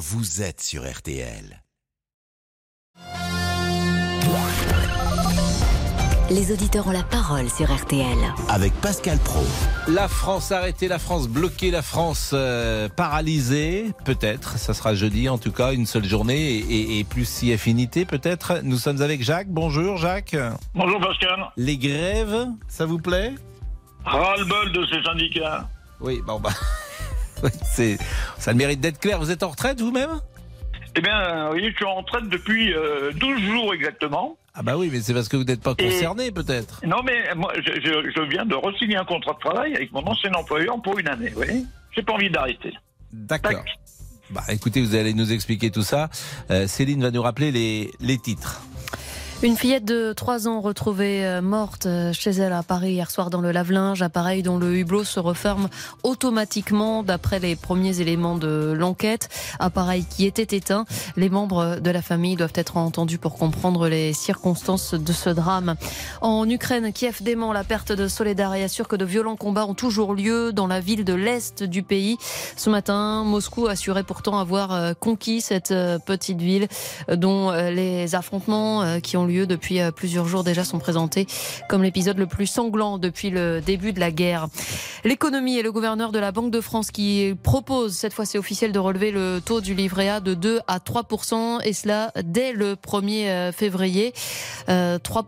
vous êtes sur RTL. Les auditeurs ont la parole sur RTL. Avec Pascal Pro. La France arrêtée, la France bloquée, la France euh, paralysée, peut-être. Ça sera jeudi, en tout cas, une seule journée et, et plus si affinité, peut-être. Nous sommes avec Jacques. Bonjour, Jacques. Bonjour Pascal. Les grèves, ça vous plaît? Ras-le-bol de ces syndicats. Oui, bon, bah. Oui, c'est, ça a le mérite d'être clair. Vous êtes en retraite vous-même? Eh bien, oui, je suis en retraite depuis euh, 12 jours exactement. Ah bah oui, mais c'est parce que vous n'êtes pas Et- concerné, peut-être. Non, mais moi, je, je- je viens de re-signer un contrat de travail avec mon ancien employeur pour une année, voyez J'ai pas envie d'arrêter. D'accord. Tac. Bah écoutez, vous allez nous expliquer tout ça. Euh, Céline va nous rappeler les, les titres. Une fillette de 3 ans retrouvée euh, morte euh, chez elle à Paris hier soir dans le lave-linge, appareil dont le hublot se referme automatiquement d'après les premiers éléments de l'enquête. Appareil qui était éteint. Les membres de la famille doivent être entendus pour comprendre les circonstances de ce drame. En Ukraine, Kiev dément la perte de Soledar et assure que de violents combats ont toujours lieu dans la ville de l'Est du pays. Ce matin, Moscou assurait pourtant avoir euh, conquis cette petite ville dont les affrontements qui ont lieu depuis euh, plusieurs jours déjà sont présentés comme l'épisode le plus sanglant depuis le début de la guerre. L'économie et le gouverneur de la Banque de France qui propose, cette fois c'est officiel, de relever le taux du livret A de 2 à 3 et cela dès le 1er euh, février. Euh, 3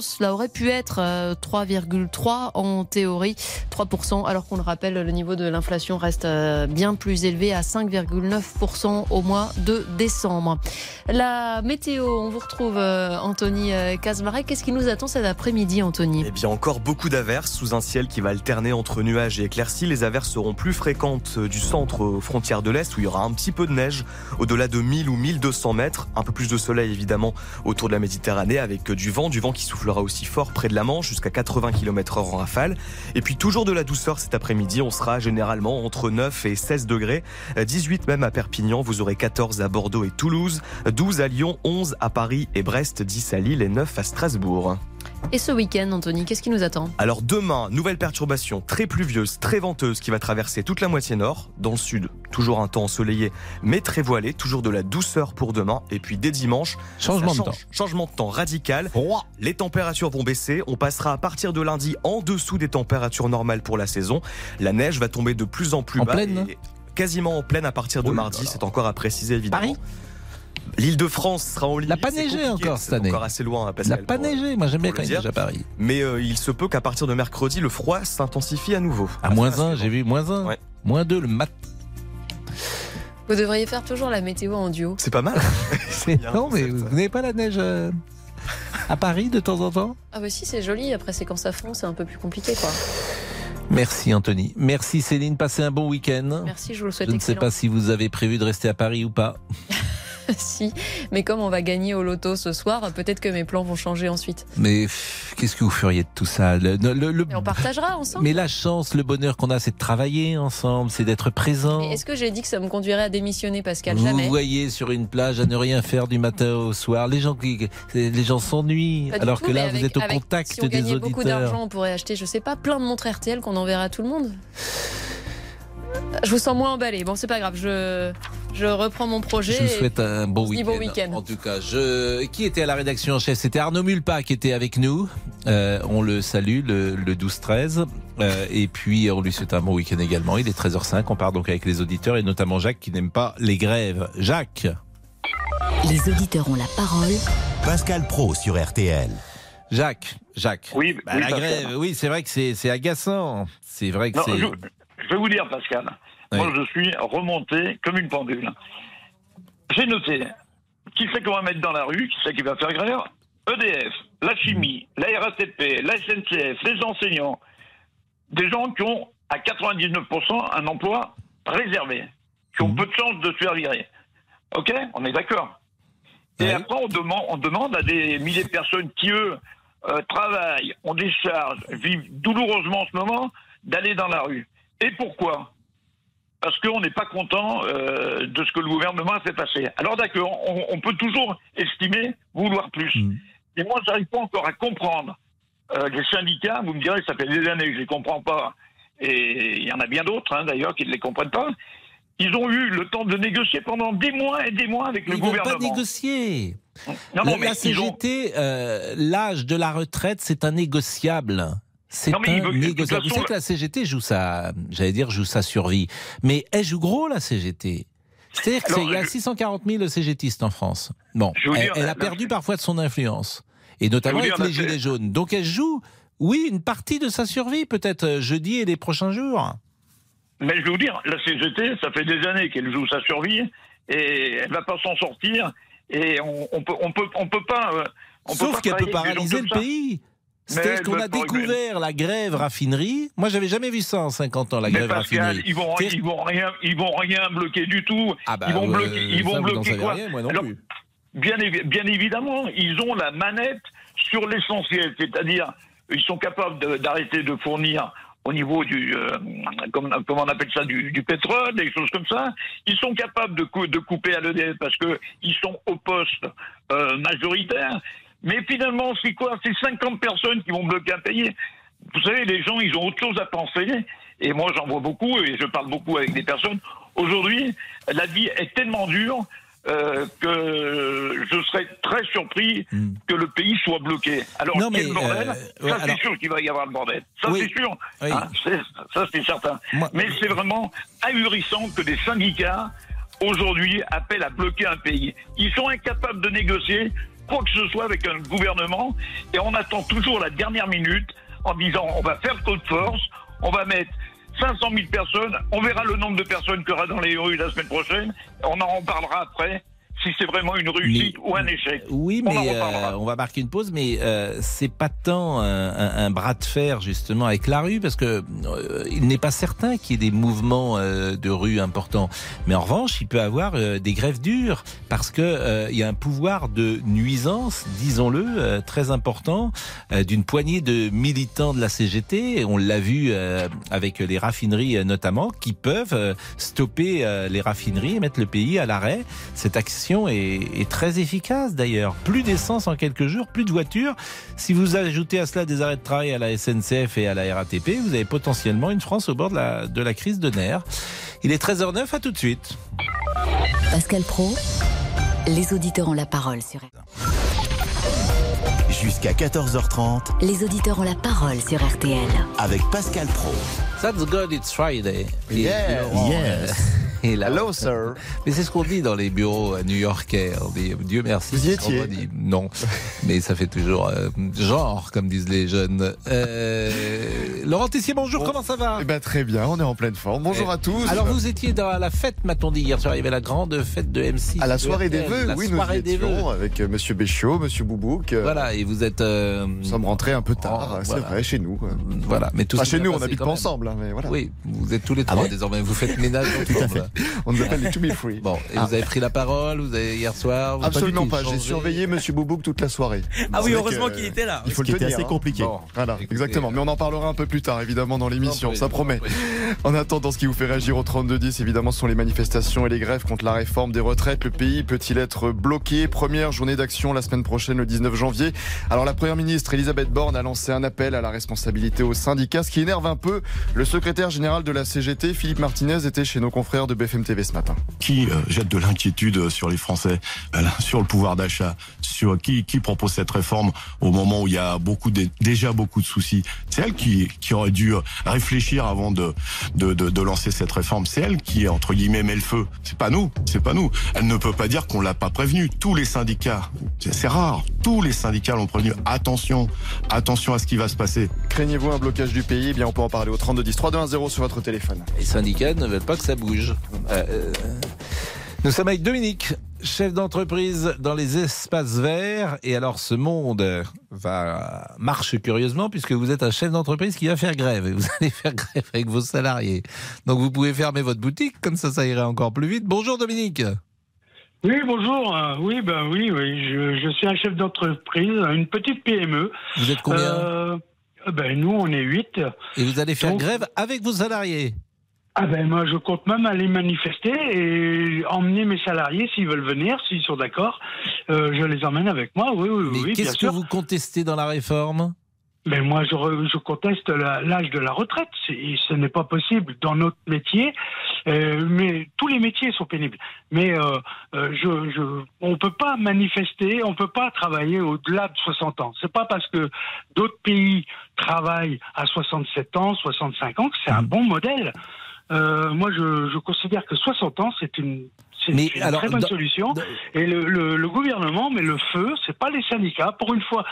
cela aurait pu être euh, 3,3 en théorie. 3 alors qu'on le rappelle, le niveau de l'inflation reste euh, bien plus élevé à 5,9 au mois de décembre. La météo, on vous retrouve euh, Anthony euh, Casmaret. Qu'est-ce qui nous attend cet après-midi, Anthony? Eh bien, encore beaucoup d'averses sous un ciel qui va alterner entre nuages et éclaircies. Les averses seront plus fréquentes euh, du centre aux frontières de l'Est où il y aura un petit peu de neige au-delà de 1000 ou 1200 mètres. Un peu plus de soleil évidemment autour de la Méditerranée avec euh, du vent, du vent qui soufflera aussi fort près de la Manche jusqu'à 80 km heure en rafale. Et puis toujours de la douceur cet après-midi. On sera généralement entre 9 et 16 degrés, Euh, 18 même à Perpignan. Vous aurez 14 à Bordeaux et Toulouse, 12 à Lyon, 11 à Paris et Brest, 10 à Lille et 9 à Strasbourg. Et ce week-end, Anthony, qu'est-ce qui nous attend? Alors demain, nouvelle perturbation très pluvieuse, très venteuse qui va traverser toute la moitié nord. Dans le sud, toujours un temps ensoleillé mais très voilé, toujours de la douceur pour demain. Et puis dès dimanche, Changement de temps. change. Changement de temps radical. Les températures vont baisser. On passera à partir de lundi en dessous des températures normales pour la saison. La neige va tomber de plus en plus En bas. pleine et quasiment en pleine à partir de Oh mardi. C'est encore à préciser évidemment. Paris? L'île de France sera en ligne. N'a pas neigé encore cette année. encore assez loin à Ça n'a pas neigé. Moi, j'aime bien quand il dire. neige à Paris. Mais euh, il se peut qu'à partir de mercredi, le froid s'intensifie à nouveau. À moins Affaire à 1, suivre. j'ai vu moins 1. Ouais. Moins 2 le mat. Vous devriez faire toujours la météo en duo. C'est pas mal. Non, mais vous n'avez pas la neige euh, à Paris de temps en temps? Ah bah si, c'est joli. Après, c'est quand ça fond, c'est un peu plus compliqué, quoi. Merci Anthony. Merci Céline. Passez un bon week-end. Merci, je vous le souhaite Je ne sais pas si vous avez prévu de rester à Paris ou pas. si, mais comme on va gagner au loto ce soir, peut-être que mes plans vont changer ensuite. Mais qu'est-ce que vous feriez de tout ça le, le- le- le- Et on partagera ensemble. Mais la chance, le bonheur qu'on a, c'est de travailler ensemble, c'est d'être présent. Est-ce que j'ai dit que ça me conduirait à démissionner, Pascal Vous Jamais. voyez sur une plage à ne rien faire du matin au soir. Les gens, qui- les gens s'ennuient. Alors tout, que là, vous êtes au avec- contact si on des beaucoup d'argent, on pourrait acheter, je sais pas, plein de montres RTL qu'on enverra à tout le monde. Je vous sens moins emballé. Bon, c'est pas grave, je, je reprends mon projet. Je vous et- souhaite un bon week-end. bon week-end. En tout cas, je... qui était à la rédaction en chef? C'était Arnaud Mulpa qui était avec nous. Euh, on le salue, le, le 12-13. Euh, et puis, on lui souhaite un bon week-end également. Il est 13h05. On part donc avec les auditeurs et notamment Jacques qui n'aime pas les grèves. Jacques Les auditeurs ont la parole. Pascal Pro sur RTL. Jacques, Jacques. Oui, Bah, oui, la grève, oui, c'est vrai que c'est agaçant. C'est vrai que c'est. Je, vais vous dire, Pascal. Moi, je suis remonté comme une pendule. J'ai noté qui c'est qu'on va mettre dans la rue, qui c'est qui va faire grève EDF, la chimie, la RATP, la SNCF, les enseignants. Des gens qui ont, à 99%, un emploi réservé, qui ont Mhm. peu de chances de se faire virer. OK On est d'accord. Et après, on demande, on demande à des milliers de personnes qui, eux, euh, travaillent, ont des charges, vivent douloureusement en ce moment, d'aller dans la rue. Et pourquoi? Parce qu'on n'est pas content euh, de ce que le gouvernement a fait passer. Alors d'accord, on, on peut toujours estimer vouloir plus. Mm. Et moi, j'arrive pas encore à comprendre euh, les syndicats. Vous me direz, ça fait des années que je les comprends pas. Et il y en a bien d'autres, hein, d'ailleurs, qui ne les comprennent pas. Ils ont eu le temps de négocier pendant des mois et des mois avec le Ils n'ont pas gouvernement. négocié. Non, non, la mais la ils ont- CGT, euh, l'âge de la retraite, c'est un négociable. C'est un négociable. Vous savez que la CGT joue sa, j'allais dire, joue sa survie. Mais elle joue gros, la CGT. C'est-à-dire qu'il y a je- 640 000 CGTistes en France. Bon, elle, dire, elle a la- perdu parfois de son influence. Et notamment avec dire, les Gilets jaunes. Donc elle joue, oui, une partie de sa survie, peut-être euh, jeudi et les prochains jours. Mais je vais vous dire, la CGT, ça fait des années qu'elle joue sa survie et elle va pas s'en sortir. Et on, on peut, on peut, on peut pas. euh, on Sauf qu'elle peut paralyser le ça. Elle qu'on a découvert la grève raffinerie. Moi, j'avais jamais vu ça en 50 ans, la Mais grève Pascal, raffinerie. ils vont, ils vont rien, ils vont rien bloquer du tout. Ah bah, ils vont euh, bloquer, ils ça, vont vous n'en bloquer savez quoi rien, moi non Alors, plus. Bien, évi- bien évidemment, ils ont la manette sur l'essentiel, c'est-à-dire ils sont capables d'arrêter de fournir au niveau du, euh, comment on appelle ça, du, du pétrole, des choses comme ça. Ils sont capables de, cou- de couper à l'EDF parce que ils sont au poste euh, majoritaire. Mais finalement, c'est quoi? C'est 50 personnes qui vont bloquer un pays. Vous savez, les gens, ils ont autre chose à penser. Et moi, j'en vois beaucoup et je parle beaucoup avec des personnes. Aujourd'hui, la vie est tellement dure euh, que je serais très surpris Hmm. que le pays soit bloqué. Alors, Non, mais, bordel? euh, ouais, Ça, alors- c'est sûr qu'il va y avoir le bordel. Ça, Oui. c'est sûr. Oui. Hein, ça, c'est certain. Moi- Mais c'est vraiment ahurissant que des syndicats, aujourd'hui, appellent à bloquer un pays. Ils sont incapables de négocier quoi que ce soit avec un gouvernement et on attend toujours la dernière minute en disant on va faire code force, on va mettre 500 000 personnes, on verra le nombre de personnes qu'il y aura dans les rues la semaine prochaine, on en reparlera après si c'est vraiment une réussite Mais- ou un échec. Oui, On en mais euh, on va marquer une pause, mais euh, c'est pas tant un, un- un bras de fer justement avec la rue, parce que euh, il n'est pas certain qu'il y ait des mouvements euh, de rue importants. Mais en revanche, il peut avoir euh, des grèves dures, parce que euh, il y a un pouvoir de nuisance, disons-le, euh, très important, euh, d'une poignée de militants de la CGT. On l'a vu euh, avec les raffineries notamment, qui peuvent euh, stopper euh, les raffineries et mettre le pays à l'arrêt. Cette action est, est très efficace d'ailleurs. Plus d'essence en quelques jours, plus de voitures. Si vous ajoutez à cela des arrêts de travail à la SNCF et à la RATP, vous avez potentiellement une France au bord de la, de la crise de nerfs. Il est 13h09, à tout de suite. Pascal Pro, les auditeurs ont la parole sur Jusqu'à 14h30 Les auditeurs ont la parole sur RTL. avec Pascal Pro. That's good, it's Friday. Yeah. Yes. Euh, là. Hello, sir. Mais c'est ce qu'on dit dans les bureaux euh, new-yorkais. On dit, Dieu merci. Vous y étiez dit. Non, mais ça fait toujours euh, genre, comme disent les jeunes. Euh, Laurent Tessier, bonjour, Bon. comment ça va? Eh ben, très bien, on est en pleine forme. Bonjour Eh, à tous. Alors vous étiez dans la fête, m'a-t-on dit hier soir. Il y avait la grande fête de M6. à la de soirée des vœux, oui, nous y soirée vœux. étions avec euh, Monsieur Béchiot, Monsieur Boubouk. euh, Voilà, et vous êtes. euh, Nous sommes rentrés un peu tard, Oh, c'est voilà. vrai, chez nous. euh. Voilà, mais tout Enfin, chez nous, on habite pas ensemble, hein, mais voilà. Oui, vous êtes tous les trois bon désormais. Vous faites ménage ensemble. On nous appelle les To Be Free. Bon, et vous avez pris la parole, vous avez hier soir. vous- Absolument pas, j'ai surveillé Monsieur Boubouk toute la soirée. Ah oui, heureusement qu'il était là. Il faut Ce qui le était tenir. assez hein. compliqué. Bon, Voilà, écoutez, exactement. Mais on en parlera un peu plus tard, évidemment, dans l'émission, ça promet. En attendant, ce qui vous fait réagir au 32-10, évidemment, ce sont les manifestations et les grèves contre la réforme des retraites. Le pays peut-il être bloqué? Première journée d'action la semaine prochaine, le 19 janvier. Alors, la première ministre Elisabeth Borne a lancé un appel à la responsabilité aux syndicats, ce qui énerve un peu le secrétaire général de la CGT, Philippe Martinez, était chez nos confrères de BFM TV ce matin. qui euh, jette de l'inquiétude sur les Français, euh, sur le pouvoir d'achat, sur qui, qui propose cette réforme au moment où il y a beaucoup de- déjà beaucoup de soucis? C'est elle qui, qui aurait dû euh, réfléchir avant de, de, de, de lancer cette réforme. C'est elle qui, entre guillemets, met le feu. C'est pas nous, c'est pas nous. Elle ne peut pas dire qu'on l'a pas prévenu. Tous les syndicats, c'est rare, tous les syndicats l'ont prévenu. Attention, attention à ce qui va se passer. Craignez-vous un blocage du pays? Eh bien, on peut en parler au 32-10. 3210 sur votre téléphone. Les syndicats ne veulent pas que ça bouge. Euh, euh, nous sommes avec Dominique, chef d'entreprise dans les espaces verts. Et alors, ce monde va marche curieusement puisque vous êtes un chef d'entreprise qui va faire grève. Et vous allez faire grève avec vos salariés. Donc, vous pouvez fermer votre boutique, comme ça, ça irait encore plus vite. Bonjour Dominique. Oui, bonjour. Euh, Oui, ben oui, oui. Je, je suis un chef d'entreprise, une petite PME. Vous êtes combien? Euh, ben nous, on est huit. Et vous allez faire donc- grève avec vos salariés. Ah ben moi, je compte même aller manifester et emmener mes salariés s'ils veulent venir, s'ils sont d'accord. Euh, je les emmène avec moi. Oui, oui, Mais oui, qu'est-ce que vous contestez dans la réforme? Mais moi, je, je conteste l'âge de la retraite. Ce n'est pas possible dans notre métier Euh, mais tous les métiers sont pénibles. Mais euh, euh, je, je, on peut pas manifester, on peut pas travailler au-delà de 60 ans. C'est pas parce que d'autres pays travaillent à 67 ans, 65 ans que c'est un Mhm. bon modèle. Euh, moi, je, je considère que 60 ans, c'est une, c'est Mais une alors, très bonne solution. Et le, le, le gouvernement met le feu, c'est pas les syndicats. Pour une fois,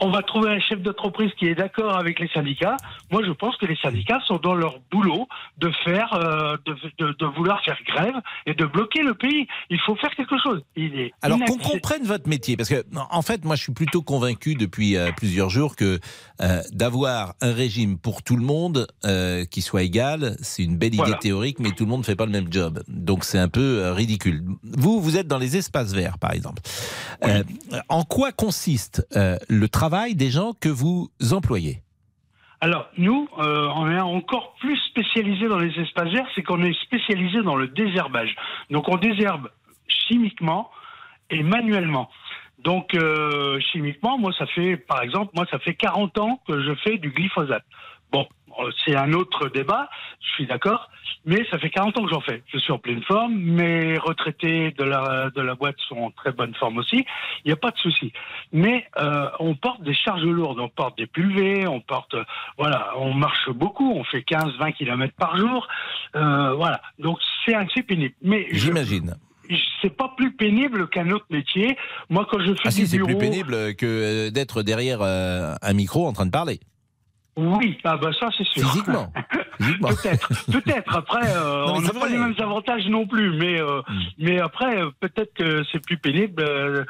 on va trouver un chef d'entreprise qui est d'accord avec les syndicats. Moi, je pense que les syndicats sont dans leur boulot de faire, euh, de, de, de vouloir faire grève et de bloquer le pays. Il faut faire quelque chose. Il est Alors qu'on comprenne votre métier, parce que en fait, moi, je suis plutôt convaincu depuis euh, plusieurs jours que euh, d'avoir un régime pour tout le monde qui soit égal, c'est une belle idée Voilà. théorique, mais tout le monde ne fait pas le même job. Donc c'est un peu ridicule. Vous, vous êtes dans les espaces verts, par exemple. En quoi consiste le travail des gens que vous employez Alors, nous, euh, on est encore plus spécialisé dans les espaces verts, c'est qu'on est spécialisé dans le désherbage. Donc, on désherbe chimiquement et manuellement. Donc, euh, chimiquement, moi, ça fait, par exemple, moi, ça fait 40 ans que je fais du glyphosate. Bon, c'est un autre débat, je suis d'accord, mais ça fait 40 ans que j'en fais. Je suis en pleine forme, mes retraités de la, de la boîte sont en très bonne forme aussi, il n'y a pas de souci. Mais euh, on porte des charges lourdes, on porte des pulvés, on porte, euh, voilà, on marche beaucoup, on fait 15-20 km par jour, euh, voilà. Donc c'est assez pénible. Mais je- J'imagine. c'est pas plus pénible qu'un autre métier. Moi, quand je fais Ah si, du c'est bureau, plus pénible que euh, d'être derrière un micro en train de parler. Oui, ah bah ça c'est sûr. Physiquement. Physiquement. Peut-être, peut-être. Après, euh, Non, on n'a pas les mêmes avantages non plus, mais euh, Hmm. mais après, euh, peut-être que c'est plus pénible. euh,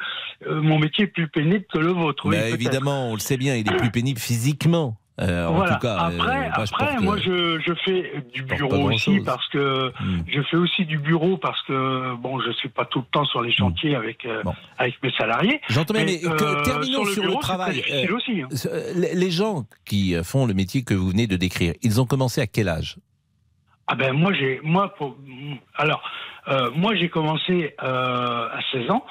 mon métier est plus pénible que le vôtre. Oui, Bah, évidemment, on le sait bien, il est plus pénible physiquement. Euh, en voilà. tout cas, euh, après, moi, je après, porte, moi, euh, je, je fais du bureau aussi parce que hmm. je fais aussi du bureau parce que bon, je suis pas tout le temps sur les chantiers avec euh, Bon. avec mes salariés. J'entends bien, mais, Mais, que- euh, terminons sur le, bureau, travail. Euh, aussi. hein. euh, les- gens qui euh, font le métier que vous venez de décrire, ils ont commencé à quel âge? Ah ben moi j'ai moi pour alors euh, moi j'ai commencé euh, à 16 ans.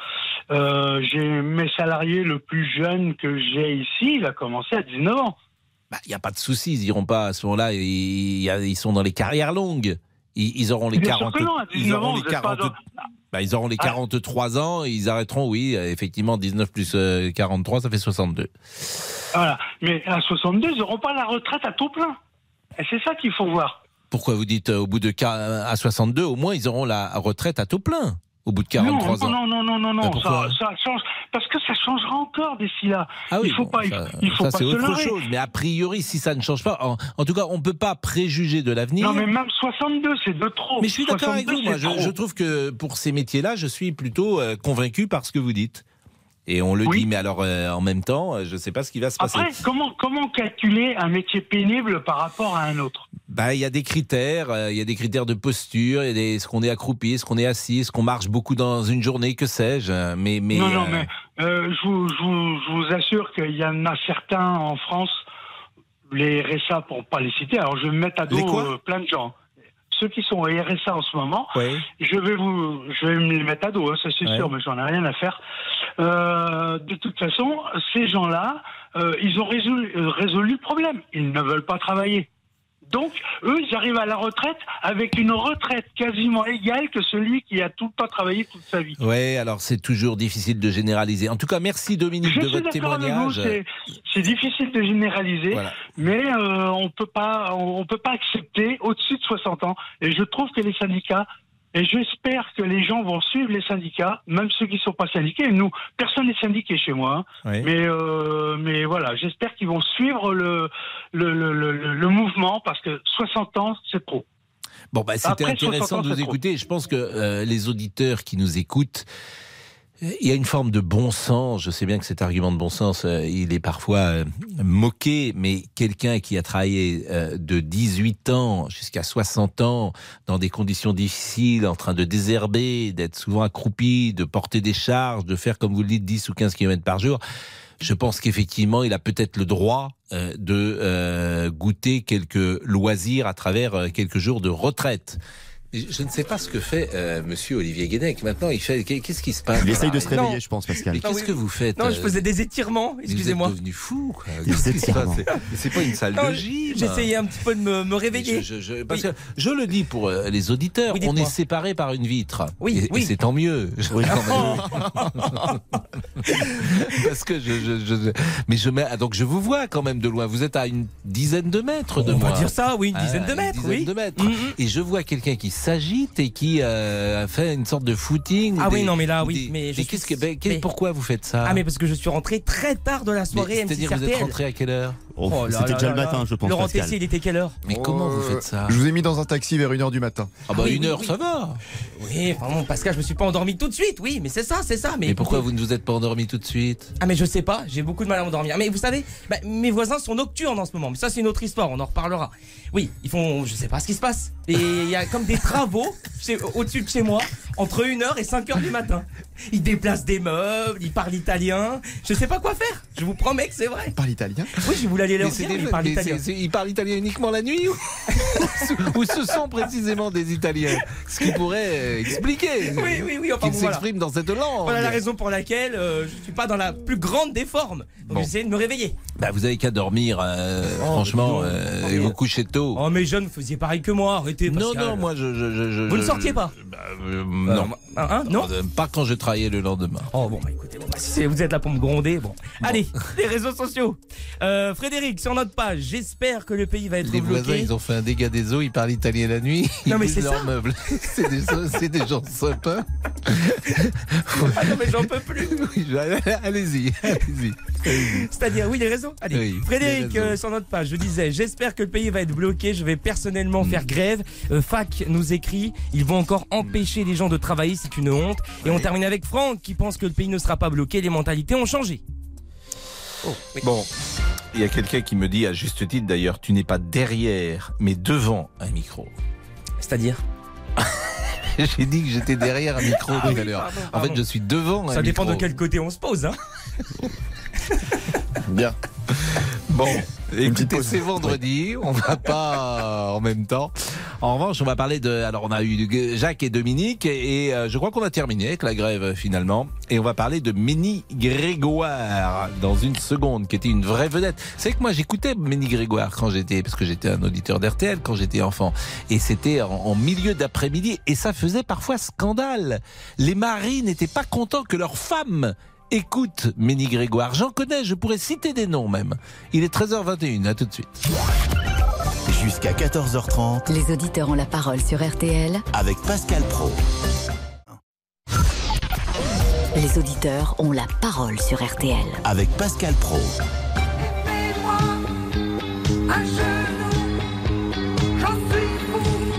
Euh, j'ai mes salariés le plus jeune que j'ai ici, il a commencé à 19 ans. Bah, Il n'y a pas de souci, ils iront pas à ce moment-là, ils, ils sont dans les carrières longues. Ils, ils auront les Bien sûr 40 que non, à ils 19 auront ans, les vous êtes pas 40 dans- bah, ils auront les Ah. 43 ans, et ils arrêteront, oui, euh, effectivement, 19 plus euh, 43, ça fait 62. Voilà. Mais à 62, ils n'auront pas la retraite à taux plein. Et c'est ça qu'il faut voir. Pourquoi vous dites euh, au bout de à 62, au moins ils auront la retraite à taux plein? Au bout de 43 non, ans. non, non, non, non, non, ça, ça change. Parce que ça changera encore d'ici là. Ah oui, il faut bon, pas, ça, faut- il faut ça, pas c'est se autre chose. Mais a priori, si ça ne change pas, en, en tout cas, on ne peut pas préjuger de l'avenir. Non, mais même 62, c'est de trop. Mais je suis d'accord avec 62, vous. Moi, je trouve que pour ces métiers-là, je suis plutôt euh, convaincu par ce que vous dites. Et on le Oui. dit, mais alors euh, en même temps, euh, je ne sais pas ce qui va se passer. Après, comment, comment calculer un métier pénible par rapport à un autre? Bah, il y a des critères, euh, il y a des critères de posture, il y a des, est-ce qu'on est accroupi, est-ce qu'on est assis, est-ce qu'on marche beaucoup dans une journée, que sais-je. Mais, mais, Non, non, euh, mais je, vous, je vous- je vous assure qu'il y en a certains en France, les RSA pour pas les citer, alors je vais me mettre à dos plein de gens. Ceux qui sont au RSA en ce moment, je vais vous, je vais me les mettre à dos, hein, ça c'est sûr, mais j'en ai rien à faire. Euh, de toute façon, ces gens-là, euh, ils ont résolu, euh, résolu le problème. Ils ne veulent pas travailler. Donc, eux, ils arrivent à la retraite avec une retraite quasiment égale que celui qui a tout le temps travaillé toute sa vie. Ouais, alors c'est toujours difficile de généraliser. En tout cas, merci Dominique Je de suis votre témoignage. c'est- c'est difficile de généraliser, Voilà. mais euh, on peut pas, on, on peut pas accepter au-dessus de 60 ans. Et je trouve que les syndicats, et j'espère que les gens vont suivre les syndicats, même ceux qui sont pas syndiqués. Nous, personne n'est syndiqué chez moi, hein. Mais euh, mais voilà, j'espère qu'ils vont suivre le le, le, le, le mouvement parce que 60 ans, c'est trop. Bon, bah, c'était Après 60 intéressant ans, de vous écouter. Je pense que euh, les auditeurs qui nous écoutent, il y a une forme de bon sens. Je sais bien que cet argument de bon sens, euh, il est parfois euh, moqué, mais quelqu'un qui a travaillé euh, de 18 ans jusqu'à 60 ans dans des conditions difficiles, en train de désherber, d'être souvent accroupi, de porter des charges, de faire, comme vous le dites, 10 ou 15 km par jour, je pense qu'effectivement, il a peut-être le droit euh, de euh, goûter quelques loisirs à travers euh, quelques jours de retraite. Je ne sais pas ce que fait euh, Monsieur Olivier Guénec. Maintenant, il fait. Qu'est-ce qui se passe? Il essaye de se là réveiller, Non. je pense, Pascal. Mais qu'est-ce oui. que vous faites Non, je euh, faisais des étirements, Vous excusez-moi. êtes devenu fou, quoi. Qu'est-ce qui se passe? Étirements. C'est- pas une salle Non, de gym. J'essayais un petit peu de me, réveiller. Je, je- je- parce Oui. que je le dis pour euh, les auditeurs, Oui, on est séparés par une vitre. Oui, et, et oui. c'est tant mieux. Oui. Parce que je, je, je- mais je mets, ah, donc je vous vois quand même de loin. Vous êtes à une dizaine de mètres de On moi. va dire ça, oui, une Ah, dizaine de mètres, Une dizaine oui. de mètres. Mhm. Et je vois quelqu'un qui s'agite et qui euh, fait une sorte de footing. Ah ou oui, non, mais là, ou oui, des- mais je suis- qu'est-ce que, ben, mais- pourquoi vous faites ça? Ah mais parce que je suis rentré très tard de la soirée M6 C'est-à-dire, vous êtes rentré à quelle heure? Oh, Oh là C'était déjà là le matin, là. je pense, Laurent. Tessier, il était quelle heure Mais comment vous faites ça Je vous ai mis dans un taxi vers 1h du matin. Ah bah oui, une oui, heure, oui. ça va. Oui, enfin bon, Pascal, je me suis pas endormi tout de suite, oui, mais c'est ça, c'est ça. Mais, Mais pourquoi vous ne vous êtes pas endormi tout de suite Ah mais je sais pas, j'ai beaucoup de mal à m'endormir. Mais vous savez, bah, mes voisins sont nocturnes en ce moment. Mais ça c'est une autre histoire, on en reparlera. Oui, ils font, je sais pas ce qui se passe. Et il y a comme des travaux au-dessus de chez moi entre 1h et 5h du matin. Ils déplacent des meubles, ils parlent italien. Je sais pas quoi faire. Je vous promets que c'est vrai. Par l'italien Oui, je voulais aller leur Mais dire, parlent mais italien. Ils parlent italien uniquement la nuit ou, ou ce sont précisément des Italiens Ce qui pourrait euh, expliquer Oui, oui, oui, enfin voilà. s'expriment dans cette langue. Voilà la raison pour laquelle euh, je suis pas dans la plus grande des formes. Donc Bon. j'essaie de me réveiller. Bah, vous avez qu'à dormir, euh, Oh, franchement, mais euh, Oh, et mais- vous coucher tôt. Oh mes jeunes, vous faisiez pareil que moi, arrêtez. non, Pascal. non, moi je. je, je, je- Vous ne je- sortiez pas bah, euh, Euh, Non. hein, non Pas quand je travaillais le lendemain. Oh bon, bah, écoutez, bon, bah, si vous êtes là pour me gronder, bon. Allez, les réseaux sociaux. Euh, Frédéric, sur notre page, j'espère que le pays va être Les bloqué. voisins, ils ont fait un dégât des eaux, ils parlent italien la nuit, ils Non, mais c'est leurs ça. meubles. c'est des, gens sympas. Ah non, mais j'en peux plus. Oui, allez-y, allez-y. C'est-à-dire, oui, les réseaux. Allez, Oui, Frédéric, les euh, sur notre page, je disais, j'espère que le pays va être bloqué. Je vais personnellement Mm. faire grève. Euh, Fac nous écrit, ils vont encore empêcher les gens de travailler, c'est une honte. Et on termine avec Franck qui pense que le pays ne sera pas bloqué. Les mentalités ont changé. Oh, oui. Bon, il y a quelqu'un qui me dit, à juste titre d'ailleurs, tu n'es pas derrière, mais devant un micro. C'est-à-dire? J'ai dit que j'étais derrière un micro tout à l'heure. En fait, je suis devant un Ça dépend micro. de quel côté on se pose. Hein. Bien. Bon, écoutez, c'est vendredi, on va pas en même temps. En revanche, on va parler de. Alors, on a eu Jacques et Dominique, et, euh, je crois qu'on a terminé avec la grève euh, finalement. Et on va parler de Ménie Grégoire dans une seconde, qui était une vraie vedette. C'est que moi, j'écoutais Ménie Grégoire quand j'étais, parce que j'étais un auditeur d'RTL quand j'étais enfant, et c'était en, en milieu d'après-midi, et ça faisait parfois scandale. Les maris n'étaient pas contents que leurs femmes écoutent Ménie Grégoire. J'en connais, je pourrais citer des noms même. Il est 13h21, à tout de suite. Jusqu'à 14h30 Les auditeurs ont la parole sur RTL. avec Pascal Pro. Les auditeurs ont la parole sur RTL. Avec Pascal Pro.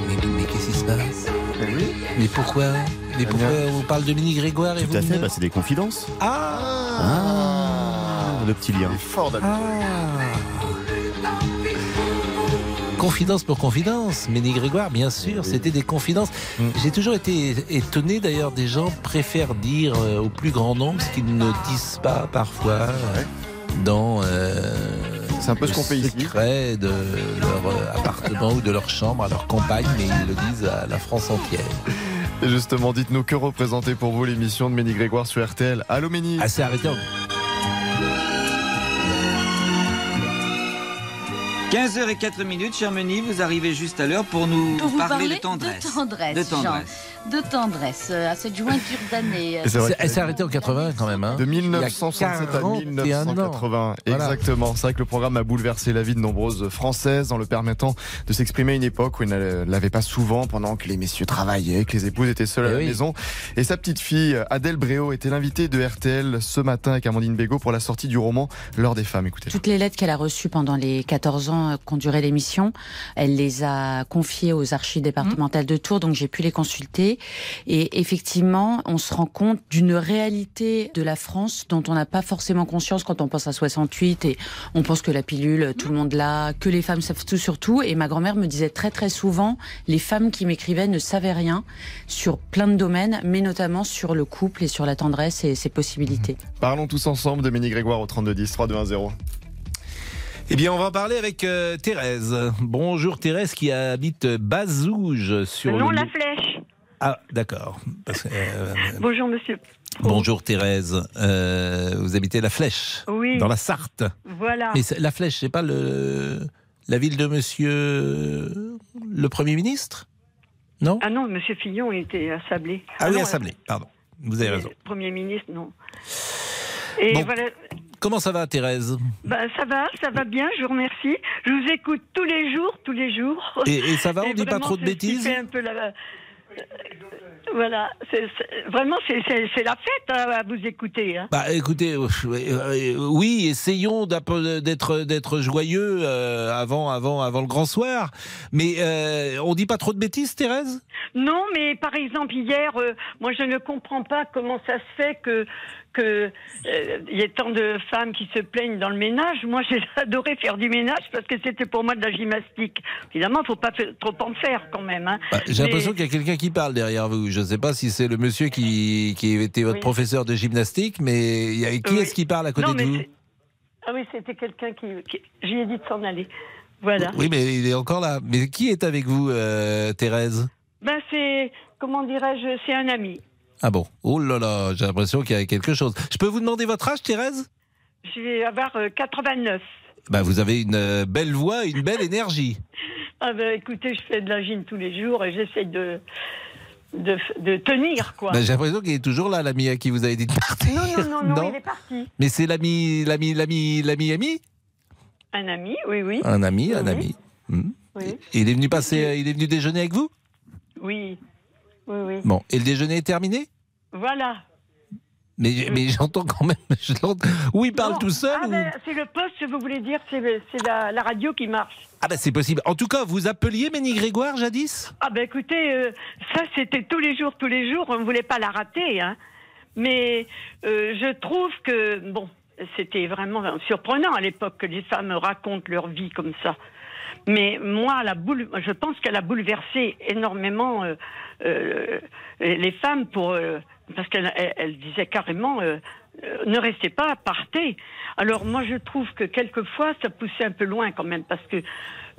Mais, mais qu'est-ce qui se passe? Mais pourquoi? Mais pourquoi on parle de Ménie Grégoire et Tout vous à fait, bah, c'est des confidences. Ah Ah, le petit lien. Fort d'habitude. Confidence pour confidence, Ménie Grégoire, bien sûr, c'était des confidences. Mm. J'ai toujours été étonné d'ailleurs, des gens préfèrent dire euh, au plus grand nombre ce qu'ils ne disent pas parfois dans euh, C'est un peu ce qu'on fait ici. secret de leur euh, appartement ou de leur chambre à leur compagne, mais ils le disent à la France entière. Et justement, dites-nous que représentait pour vous l'émission de Ménie Grégoire sur RTL. Allô Ménie Ah, c'est arrêté. 15h04 minutes, cher Meni, vous arrivez juste à l'heure pour nous Pour parler parler de tendresse. De tendresse, De Jean. tendresse. De tendresse, euh, à cette jointure d'année. Elle s'est arrêtée en 80 quand même. Hein. De Il y a 1967 à 41 ans. 1980. Voilà. Exactement. C'est vrai que le programme a bouleversé la vie de nombreuses Françaises en le permettant de s'exprimer à une époque où il ne l'avait pas souvent pendant que les messieurs travaillaient, que les épouses étaient seules Eh à la oui. maison. Et sa petite fille, Adèle Bréau, était l'invitée de RTL ce matin avec Amandine Bégaud pour la sortie du roman L'heure des femmes. Écoutez. Toutes les lettres qu'elle a reçues pendant les 14 ans euh, qu'ont duré l'émission, elle les a confiées aux archives départementales de Tours, donc j'ai pu les consulter. Et effectivement, on se rend compte d'une réalité de la France dont on n'a pas forcément conscience quand on pense à 68 et on pense que la pilule, tout le monde l'a, que les femmes savent tout sur tout. Et ma grand-mère me disait très très souvent, les femmes qui m'écrivaient ne savaient rien sur plein de domaines, mais notamment sur le couple et sur la tendresse et ses possibilités. Parlons tous ensemble de Ménie Grégoire au 3210 3210. Eh bien, on va en parler avec euh, Thérèse. Bonjour Thérèse qui habite Bazouge sur Non, le... la flèche. Ah, d'accord. Euh, Bonjour, monsieur. Bonjour Thérèse. Euh, vous habitez La Flèche, Oui. dans la Sarthe. Voilà. Mais La Flèche, c'est pas le la ville de Monsieur le Premier ministre? Non? Ah non, monsieur Fillon il était à Sablé. Ah oui, non, à Sablé. Pardon. Vous avez raison. Premier ministre, non. Et Bon. voilà. Comment ça va, Thérèse Bah, ça va, ça va bien, je vous remercie. Je vous écoute tous les jours, tous les jours. Et- et ça va, on dit pas trop de bêtises fait un peu la- euh, Voilà, vraiment, c'est la fête hein, à vous écouter. hein. Bah écoutez, euh, euh, oui, essayons d'être d'être joyeux euh, avant avant avant le grand soir. Mais euh, on dit pas trop de bêtises, Thérèse? Non, mais par exemple, hier, euh, moi, je ne comprends pas comment ça se fait que que euh, il y ait tant de femmes qui se plaignent dans le ménage. Moi, j'ai adoré faire du ménage parce que c'était pour moi de la gymnastique. Évidemment, faut pas trop en faire quand même. hein. Bah, J'ai Mais- l'impression qu'il y a quelqu'un qui parle derrière vous. Je ne sais pas si c'est le monsieur qui, qui était votre Oui. professeur de gymnastique, mais il y a- qui Oui. est-ce qui parle à côté Non, de vous Ah oui, c'était quelqu'un qui, qui... J'y ai dit de s'en aller. Voilà. Oui, mais il est encore là. Mais qui est avec vous, euh, Thérèse? Ben c'est, comment dirais-je, c'est un ami. Ah bon? Oh là là, j'ai l'impression qu'il y a quelque chose. Je peux vous demander votre âge, Thérèse? Je vais avoir euh, 89. bah, Vous avez une euh, belle voix, une belle énergie. Ah ben écoutez, je fais de la gym tous les jours et j'essaye de, de, de tenir, quoi. Bah, j'ai l'impression qu'il est toujours là, l'ami à qui vous avez dit de partir. Non, non, non, non, Non? il est parti. Mais c'est l'ami, l'ami, l'ami, l'ami, ami? Un ami, oui, oui. Un ami, un Oui. ami. Hmm. Oui, Il est venu passer, il est venu déjeuner avec vous? Oui, oui, oui. Bon, et le déjeuner est terminé? Voilà. Mais, mais j'entends quand même. je Ou il parle Non. tout seul Ah ou- ben, c'est le poste, vous voulez dire, c'est la, la radio qui marche. Ah bah c'est possible. En tout cas, vous appeliez Ménie Grégoire jadis? Ah ben écoutez, euh, ça c'était tous les jours, tous les jours, on ne voulait pas la rater, hein. Mais euh, je trouve que, bon, c'était vraiment surprenant à l'époque que les femmes racontent leur vie comme ça. Mais moi, la boule, je pense qu'elle a bouleversé énormément euh, euh, les femmes pour euh, parce qu'elle elle, elle disait carrément euh, ne restez pas, partez. Alors moi, je trouve que quelquefois, ça poussait un peu loin quand même parce que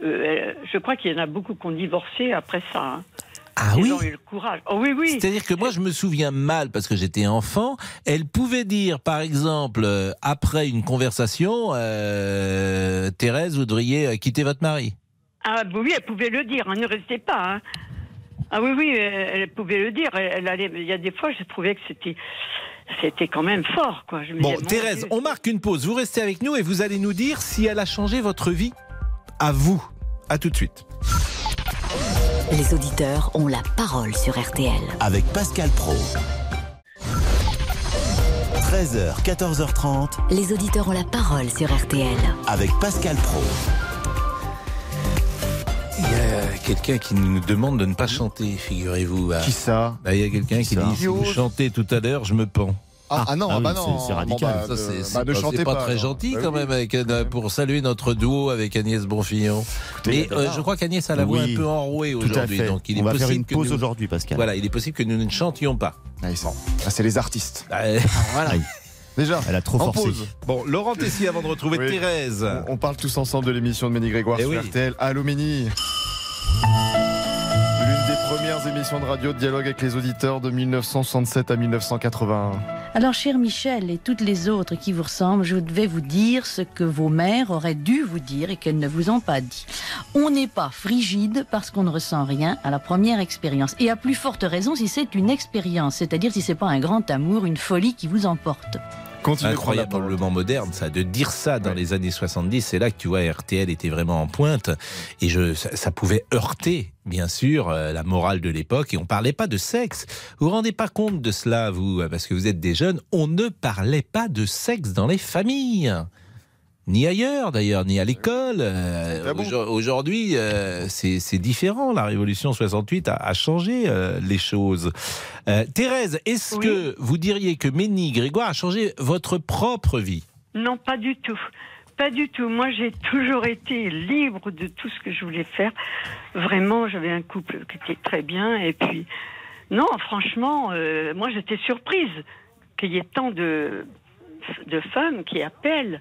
je crois qu'il y en a beaucoup qui ont divorcé après ça. hein. Ah Ils oui ont eu le courage. Oh oui, oui. C'est-à-dire que moi, je me souviens mal parce que j'étais enfant. Elle pouvait dire, par exemple, euh, après une conversation, euh, Thérèse, vous devriez quitter votre mari. Ah bah oui, elle pouvait le dire, hein, ne restez pas. hein. Ah oui, oui, elle, pouvait le dire. Elle, elle allait, il y a des fois, je trouvais que c'était, c'était quand même fort, quoi. Je me Bon, disais, Thérèse, Dieu. on marque une pause. Vous restez avec nous et vous allez nous dire si elle a changé votre vie. À vous. À tout de suite. Les auditeurs ont la parole sur RTL. Avec Pascal Pro. 13h, 14h30. Les auditeurs ont la parole sur RTL. Avec Pascal Pro. Il y a quelqu'un qui nous demande de ne pas chanter, figurez-vous. Qui ça Bah, Il y a quelqu'un qui dit si vous chantez tout à l'heure, je me pends. Ah, ah non, ah bah non. c'est Bon, bah, c'est bah, c'est pas, très gentil Bah quand oui. même avec, euh, pour saluer notre duo avec Agnès Bonfillon. Mais euh, je crois qu'Agnès a la voix Oui, un peu enrouée aujourd'hui. fait. Donc il On est va faire une que pause nous- aujourd'hui, Pascal. Voilà, il est possible que nous ne chantions pas. Ah, ils sont- ah, c'est les artistes. Euh, Voilà. Déjà. Elle a trop forcé. pause. Bon, Laurent Tessier avant de retrouver Oui. Thérèse. On, on parle tous ensemble de l'émission de Ménie Grégoire Eh sur oui. RTL. Allô des premières émissions de radio dialogue avec les auditeurs de 1967 à 1981. Alors, cher Michel et toutes les autres qui vous ressemblent, je vais vous dire ce que vos mères auraient dû vous dire et qu'elles ne vous ont pas dit. On n'est pas frigide parce qu'on ne ressent rien à la première expérience. Et à plus forte raison si c'est une expérience, c'est-à-dire si c'est pas un grand amour, une folie qui vous emporte. Parole. Incroyablement moderne, ça. De dire ça dans les années 70, c'est là que tu vois, RTL était vraiment en pointe. Et je, ça, ça pouvait heurter, bien sûr, euh, la morale de l'époque. Et on parlait pas de sexe. Vous vous rendez pas compte de cela, vous, parce que vous êtes des jeunes. On ne parlait pas de sexe dans les familles. Ni ailleurs, d'ailleurs, ni à l'école. Euh, Aujourd'hui, euh, c'est différent. La Révolution 68 a, a changé euh, les choses. Euh, Thérèse, est-ce Oui. que vous diriez que Ménie Grégoire a changé votre propre vie? Non, pas du tout. Pas du tout. Moi, j'ai toujours été libre de tout ce que je voulais faire. Vraiment, j'avais un couple qui était très bien. Et puis, non, franchement, euh, moi, j'étais surprise qu'il y ait tant de, de femmes qui appellent